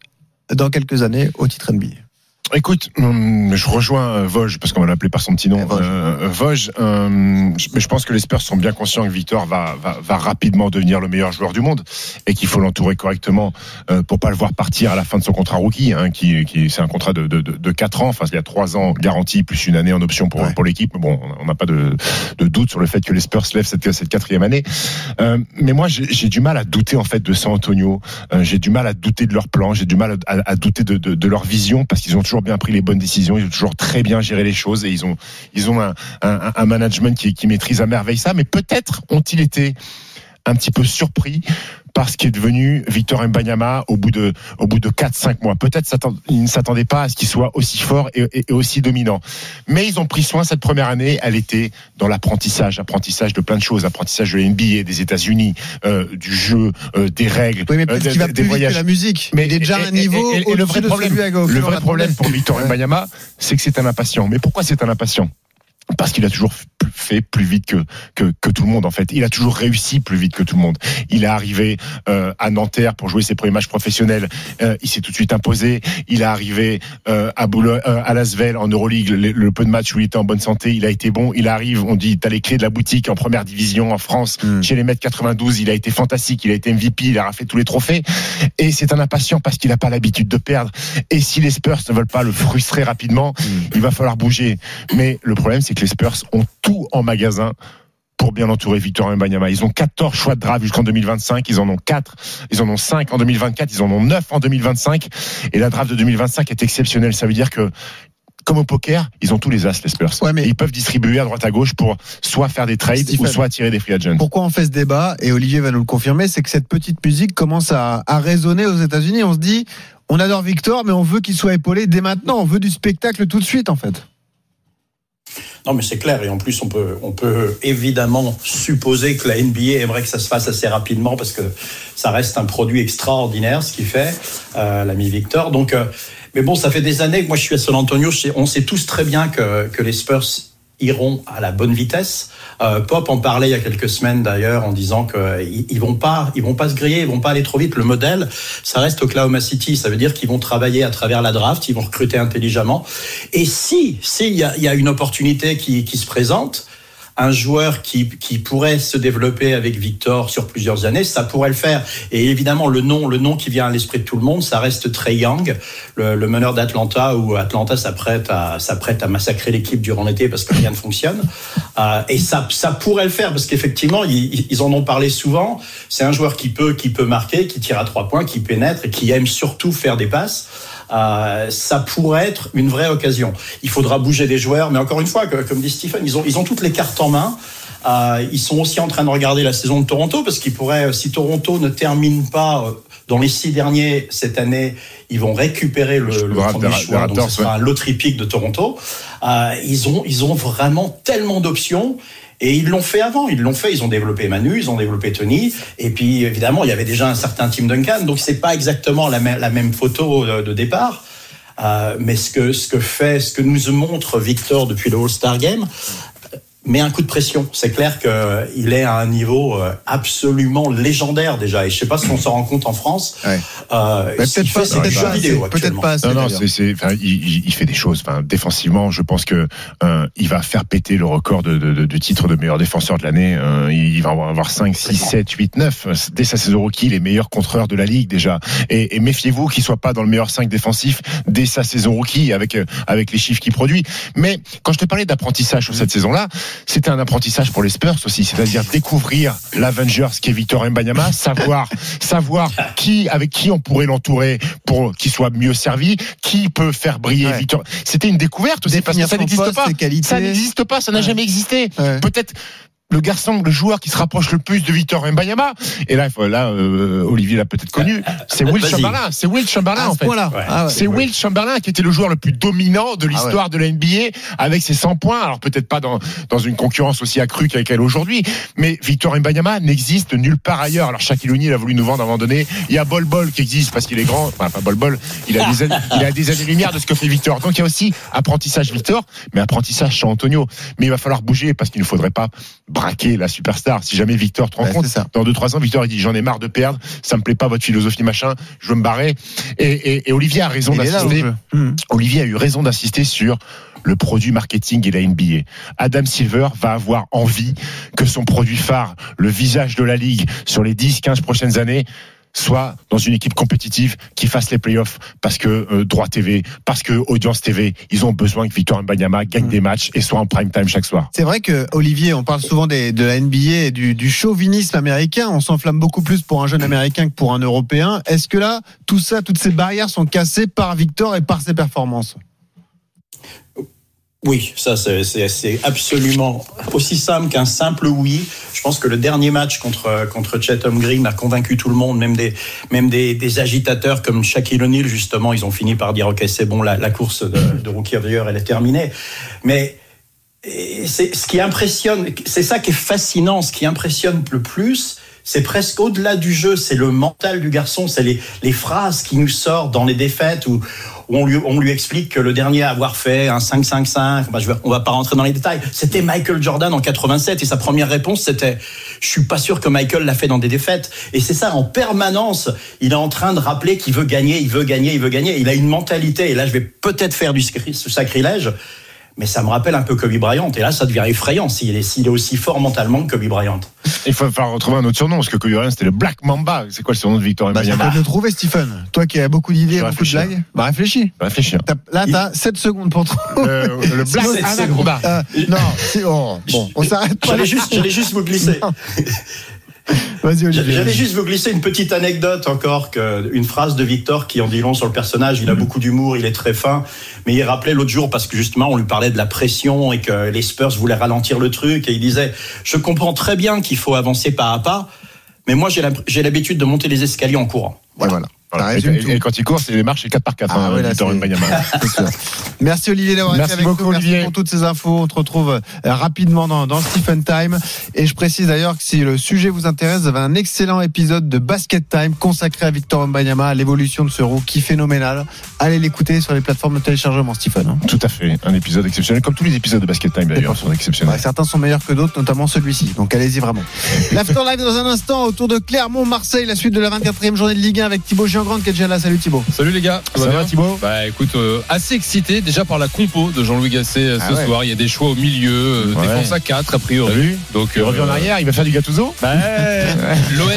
dans quelques années, au titre NBA Écoute, hum, je rejoins euh, Vosges parce qu'on va l'appeler par son petit nom. Vosges. Euh, Vosges, hum, je- mais je pense que les Spurs sont bien conscients que Victor va, va, va rapidement devenir le meilleur joueur du monde et qu'il faut l'entourer correctement euh, pour pas le voir partir à la fin de son contrat rookie, hein, qui, qui c'est un contrat de, de, de, de 4 ans. Enfin, il y a 3 ans garantis plus une année en option pour, pour l'équipe. Bon, on n'a pas de, de doute sur le fait que les Spurs lèvent cette, cette quatrième année. Euh, mais moi, j'ai du mal à douter en fait de San Antonio. Euh, j'ai du mal à douter de leur plan. J'ai du mal à, à- à douter de, de leur vision parce qu'ils ont toujours bien pris les bonnes décisions. Ils ont toujours très bien géré les choses et ils ont un, management qui maîtrise à merveille ça. Mais peut-être ont-ils été un petit peu surpris par ce qui est devenu Victor Mbanyama au bout de au bout de 4 5 mois. Peut-être ils ne s'attendaient pas à ce qu'il soit aussi fort et, et- et aussi dominant. Mais ils ont pris soin cette première année, elle était dans l'apprentissage, apprentissage de plein de choses, apprentissage de la NBA, des États-Unis, euh, du jeu, euh, des règles, Oui, mais euh, peut-être des- qu'il va des vite voyages. que la musique. Mais il est déjà à un niveau et- et- et le vrai problème, le vrai pour Victor. Mbanyama, c'est que c'est un impatient. Mais pourquoi c'est un impatient? Parce qu'il a toujours fait plus vite que, que que tout le monde en fait. Il a toujours réussi plus vite que tout le monde. Il est arrivé euh, à Nanterre pour jouer ses premiers matchs professionnels. Euh, il s'est tout de suite imposé. Il est arrivé euh, à Boulogne, euh, à Lasvel en Euroleague. Le, le peu de matchs où il était en bonne santé, il a été bon. Il arrive, on dit, t'as les clés de la boutique en première division en France chez les mètres 92. Il a été fantastique. Il a été MVP. Il a raflé tous les trophées. Et c'est un impatient parce qu'il n'a pas l'habitude de perdre. Et si les Spurs ne veulent pas le frustrer rapidement, il va falloir bouger. Mais le problème, c'est que les Spurs ont tout en magasin pour bien entourer Victor Mbanyama. Ils ont 14 choix de draft jusqu'en 2025, ils en ont 4, ils en ont 5 en 2024, ils en ont 9 en 2025 et la draft de 2025 est exceptionnelle, ça veut dire que comme au poker, ils ont tous les as les Spurs. Et ils peuvent distribuer à droite à gauche pour soit faire des trades Stephen. ou soit attirer des free agents. Pourquoi on fait ce débat? Et Olivier va nous le confirmer, c'est que cette petite musique commence à, à résonner aux États-Unis. On se dit, on adore Victor, mais on veut qu'il soit épaulé dès maintenant. On veut du spectacle tout de suite, en fait. Non, mais c'est clair. Et en plus, on peut, on peut évidemment supposer que la NBA aimerait que ça se fasse assez rapidement parce que ça reste un produit extraordinaire, ce qu'il fait, euh, l'ami Victor. Donc, euh, mais bon, ça fait des années que moi je suis à San Antonio. On sait tous très bien que, que les Spurs iront à la bonne vitesse. Euh, Pop en parlait il y a quelques semaines d'ailleurs en disant qu'ils ils vont pas, ils vont pas se griller, ils vont pas aller trop vite. Le modèle, ça reste Oklahoma City. Ça veut dire qu'ils vont travailler à travers la draft, ils vont recruter intelligemment. Et si, s'il y y a une opportunité qui se présente, un joueur qui, qui pourrait se développer avec Victor sur plusieurs années, ça pourrait le faire. Et évidemment, le nom, le nom qui vient à l'esprit de tout le monde, ça reste Trey Young, le, le meneur d'Atlanta, où Atlanta s'apprête à, s'apprête à massacrer l'équipe durant l'été parce que rien ne fonctionne. Euh, et ça, ça pourrait le faire parce qu'effectivement, ils, ils en ont parlé souvent. C'est un joueur qui peut, qui peut marquer, qui tire à trois points, qui pénètre et qui aime surtout faire des passes. Euh, ça pourrait être une vraie occasion. Il faudra bouger des joueurs, mais encore une fois, que- comme dit Stephen, ils ont, ils ont toutes les cartes en main. Euh, ils sont aussi en train de regarder la saison de Toronto parce qu'ils pourraient, si Toronto ne termine pas euh, dans les six derniers cette année, ils vont récupérer le, le premier des choix. Donc ce sera ouais. pick de Toronto. Euh, ils ont, ils ont vraiment tellement d'options. Et ils l'ont fait avant, ils l'ont fait, ils ont développé Manu, ils ont développé Tony, et puis évidemment il y avait déjà un certain Tim Duncan, donc c'est pas exactement la, même- la même photo de départ. Euh, mais ce que, ce que fait, ce que nous montre Victor depuis le All-Star Game, met un coup de pression. C'est clair qu'il est à un niveau euh, absolument légendaire déjà. Et je sais pas si on s'en rend compte en France. Ouais. Euh, Mais peut-être pas, peut-être pas vidéo assez, peut-être actuellement. pas Non, non, c'est, c'est, enfin, il, il- il fait des choses. Enfin, défensivement, je pense que euh, il va faire péter le record de, de, de, de titre de meilleur défenseur de l'année. Euh, il va avoir 5, 6, 7, 8, 9. Dès sa saison rookie, les meilleurs contreurs de la ligue déjà. Et, et méfiez-vous qu'il soit pas dans le meilleur 5 défensif dès sa saison rookie avec euh, avec les chiffres qu'il produit. Mais quand je te parlais d'apprentissage sur cette saison-là, c'était un apprentissage pour les Spurs aussi, c'est-à-dire découvrir l'Avengers qui est Victor Mbanyama, savoir savoir qui avec qui on pourrait l'entourer pour qu'il soit mieux servi, qui peut faire briller Ouais. Victor. C'était une découverte aussi parce que ça n'existe pas. qualités. Ça n'existe pas, ça n'a Ouais. jamais existé. Ouais. Peut-être le garçon, le joueur qui se rapproche le plus de Victor Mbayama. Et là, là, euh, Olivier l'a peut-être connu. C'est Will. Chamberlain. C'est Will Chamberlain en fait. Ah. C'est Will Chamberlain qui était le joueur le plus dominant de l'histoire Ah de la NBA avec ses 100 points. Alors peut-être pas dans, dans une concurrence aussi accrue qu'avec elle aujourd'hui, mais Victor Mbanyama n'existe nulle part ailleurs. Alors Shaquille O'Neal a voulu nous vendre à un moment donné. Il y a Bol Bol qui existe parce qu'il est grand. Enfin, pas Bol Bol. Il a des il a des années-lumière de ce que fait Victor. Donc il y a aussi apprentissage Victor, mais apprentissage chez Antonio. Mais il va falloir bouger parce qu'il ne faudrait pas braquer la superstar. Si jamais Victor te rend Ouais, compte, dans 2-3 ans, Victor il dit j'en ai marre de perdre, ça me plaît pas votre philosophie machin, je veux me barrer. Et, et- et Olivier a raison d'insister. Hum. Olivier a eu raison d'insister sur le produit marketing et la NBA. Adam Silver va avoir envie que son produit phare, le visage de la ligue sur les 10-15 prochaines années, soit dans une équipe compétitive qui fasse les playoffs parce que euh, droit TV, parce que audience TV, ils ont besoin que Victor Mbanyama gagne des matchs et soit en prime time chaque soir. C'est vrai que Olivier, on parle souvent des- de la NBA et du, du chauvinisme américain. On s'enflamme beaucoup plus pour un jeune américain que pour un européen. Est-ce que là, tout ça, toutes ces barrières sont cassées par Victor et par ses performances? Oui, ça c'est- absolument aussi simple qu'un simple oui. Je pense que le dernier match contre contre Chatham Green a convaincu tout le monde, même des même des, des agitateurs comme Shaquille O'Neal justement, ils ont fini par dire ok c'est bon la, la course de, de Rookie of the Year elle est terminée. Mais c'est ce qui impressionne, c'est ça qui est fascinant, ce qui impressionne le plus, c'est presque au-delà du jeu, c'est le mental du garçon, c'est les, les phrases qui nous sortent dans les défaites où, où on, lui, explique que le dernier à avoir fait un 5-5-5, bah, je vais, on va pas rentrer dans les détails, c'était Michael Jordan en 87 et sa première réponse c'était je suis pas sûr que Michael l'a fait dans des défaites. Et c'est ça en permanence, il est en train de rappeler qu'il veut gagner, il veut gagner, il veut gagner, il a une mentalité et là je vais peut-être faire du sacrilège mais ça me rappelle un peu Kobe Bryant. Et là, ça devient effrayant s'il est, aussi fort mentalement que Kobe Bryant. Il faut falloir retrouver un autre surnom parce que Kobe Bryant c'était le Black Mamba. C'est quoi le surnom de Victor bah, Tu peux le trouver, Stephen. Toi qui as beaucoup d'idées, beaucoup de réfléchis. blagues. Bah, réfléchis. Réfléchir. T'as- Là, t'as 7 secondes pour trouver. Le, le Black Anaconda. Euh, non, c'est- oh, bon, on s'arrête pas. J'allais juste, juste vous glisser. Vas-y, Olivier. J'allais juste vous glisser une petite anecdote encore, que, une phrase de Victor qui en dit long sur le personnage. Il a beaucoup d'humour, il est très fin. Mais il rappelait l'autre jour, parce que justement, on lui parlait de la pression et que les Spurs voulaient ralentir le truc. Et il disait, je comprends très bien qu'il faut avancer pas à pas. Mais moi, j'ai l'habitude de monter les escaliers en courant. Ouais, voilà. Voilà. Et, quand il court, c'est les marches, c'est 4 par 4 Ah hein, là. Merci Olivier d'avoir été avec beaucoup, nous. Merci Olivier. pour toutes ces infos. On te retrouve euh, rapidement dans, dans Stephen Time. Et je précise d'ailleurs que si le sujet vous intéresse, vous avez un excellent épisode de Basket Time consacré à Victor Mbanyama, à l'évolution de ce rookie phénoménal. Allez l'écouter sur les plateformes de téléchargement, Stephen. hein. Tout à fait. Un épisode exceptionnel, comme tous les épisodes de Basket Time d'ailleurs sont exceptionnels. Ouais, certains sont meilleurs que d'autres, notamment celui-ci. Donc allez-y vraiment. L'Afterlife dans un instant autour de Clermont-Marseille, la suite de la 24e journée de Ligue 1 avec Thibaut Giangrande qui est déjà là. Salut Thibaut. Salut les gars, Ça va, bien Thibaut? Bah écoute, euh, assez excité déjà par la compo de Jean-Louis Gasset euh, Ah ce ouais. soir. Il y a des choix au milieu, euh, Ouais. défense à 4 a priori. vu? Donc Il revient en euh, arrière, il va faire du Gattuso? Bah, L'OM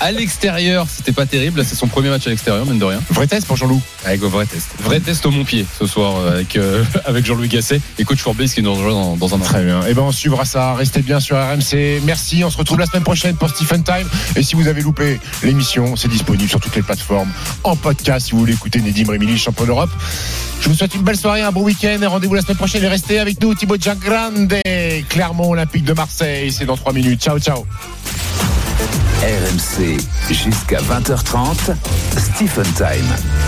à l'extérieur, c'était pas terrible. C'est son premier match à l'extérieur, mine de rien. Vrai test pour Jean-Loup? Avec un vrai test. Vrai test au Montpied ce soir euh, avec, euh, avec Jean-Louis Gasset et coach Forbes qui nous rejoint dans, dans un. Très bien. Et ben on suivra ça. Restez bien sur RMC. Merci. On se retrouve la semaine prochaine pour Stephen Time. Et si vous avez loupé l'émission, c'est disponible sur toutes les en podcast. Si vous voulez écouter Nedim Remili, champion d'Europe. Je vous souhaite une belle soirée, un bon week-end. Rendez-vous la semaine prochaine. Et restez avec nous, Thibaut Giangrande, Clermont Olympique de Marseille. C'est dans 3 minutes. Ciao, ciao. RMC jusqu'à 20h30, Stephen Time.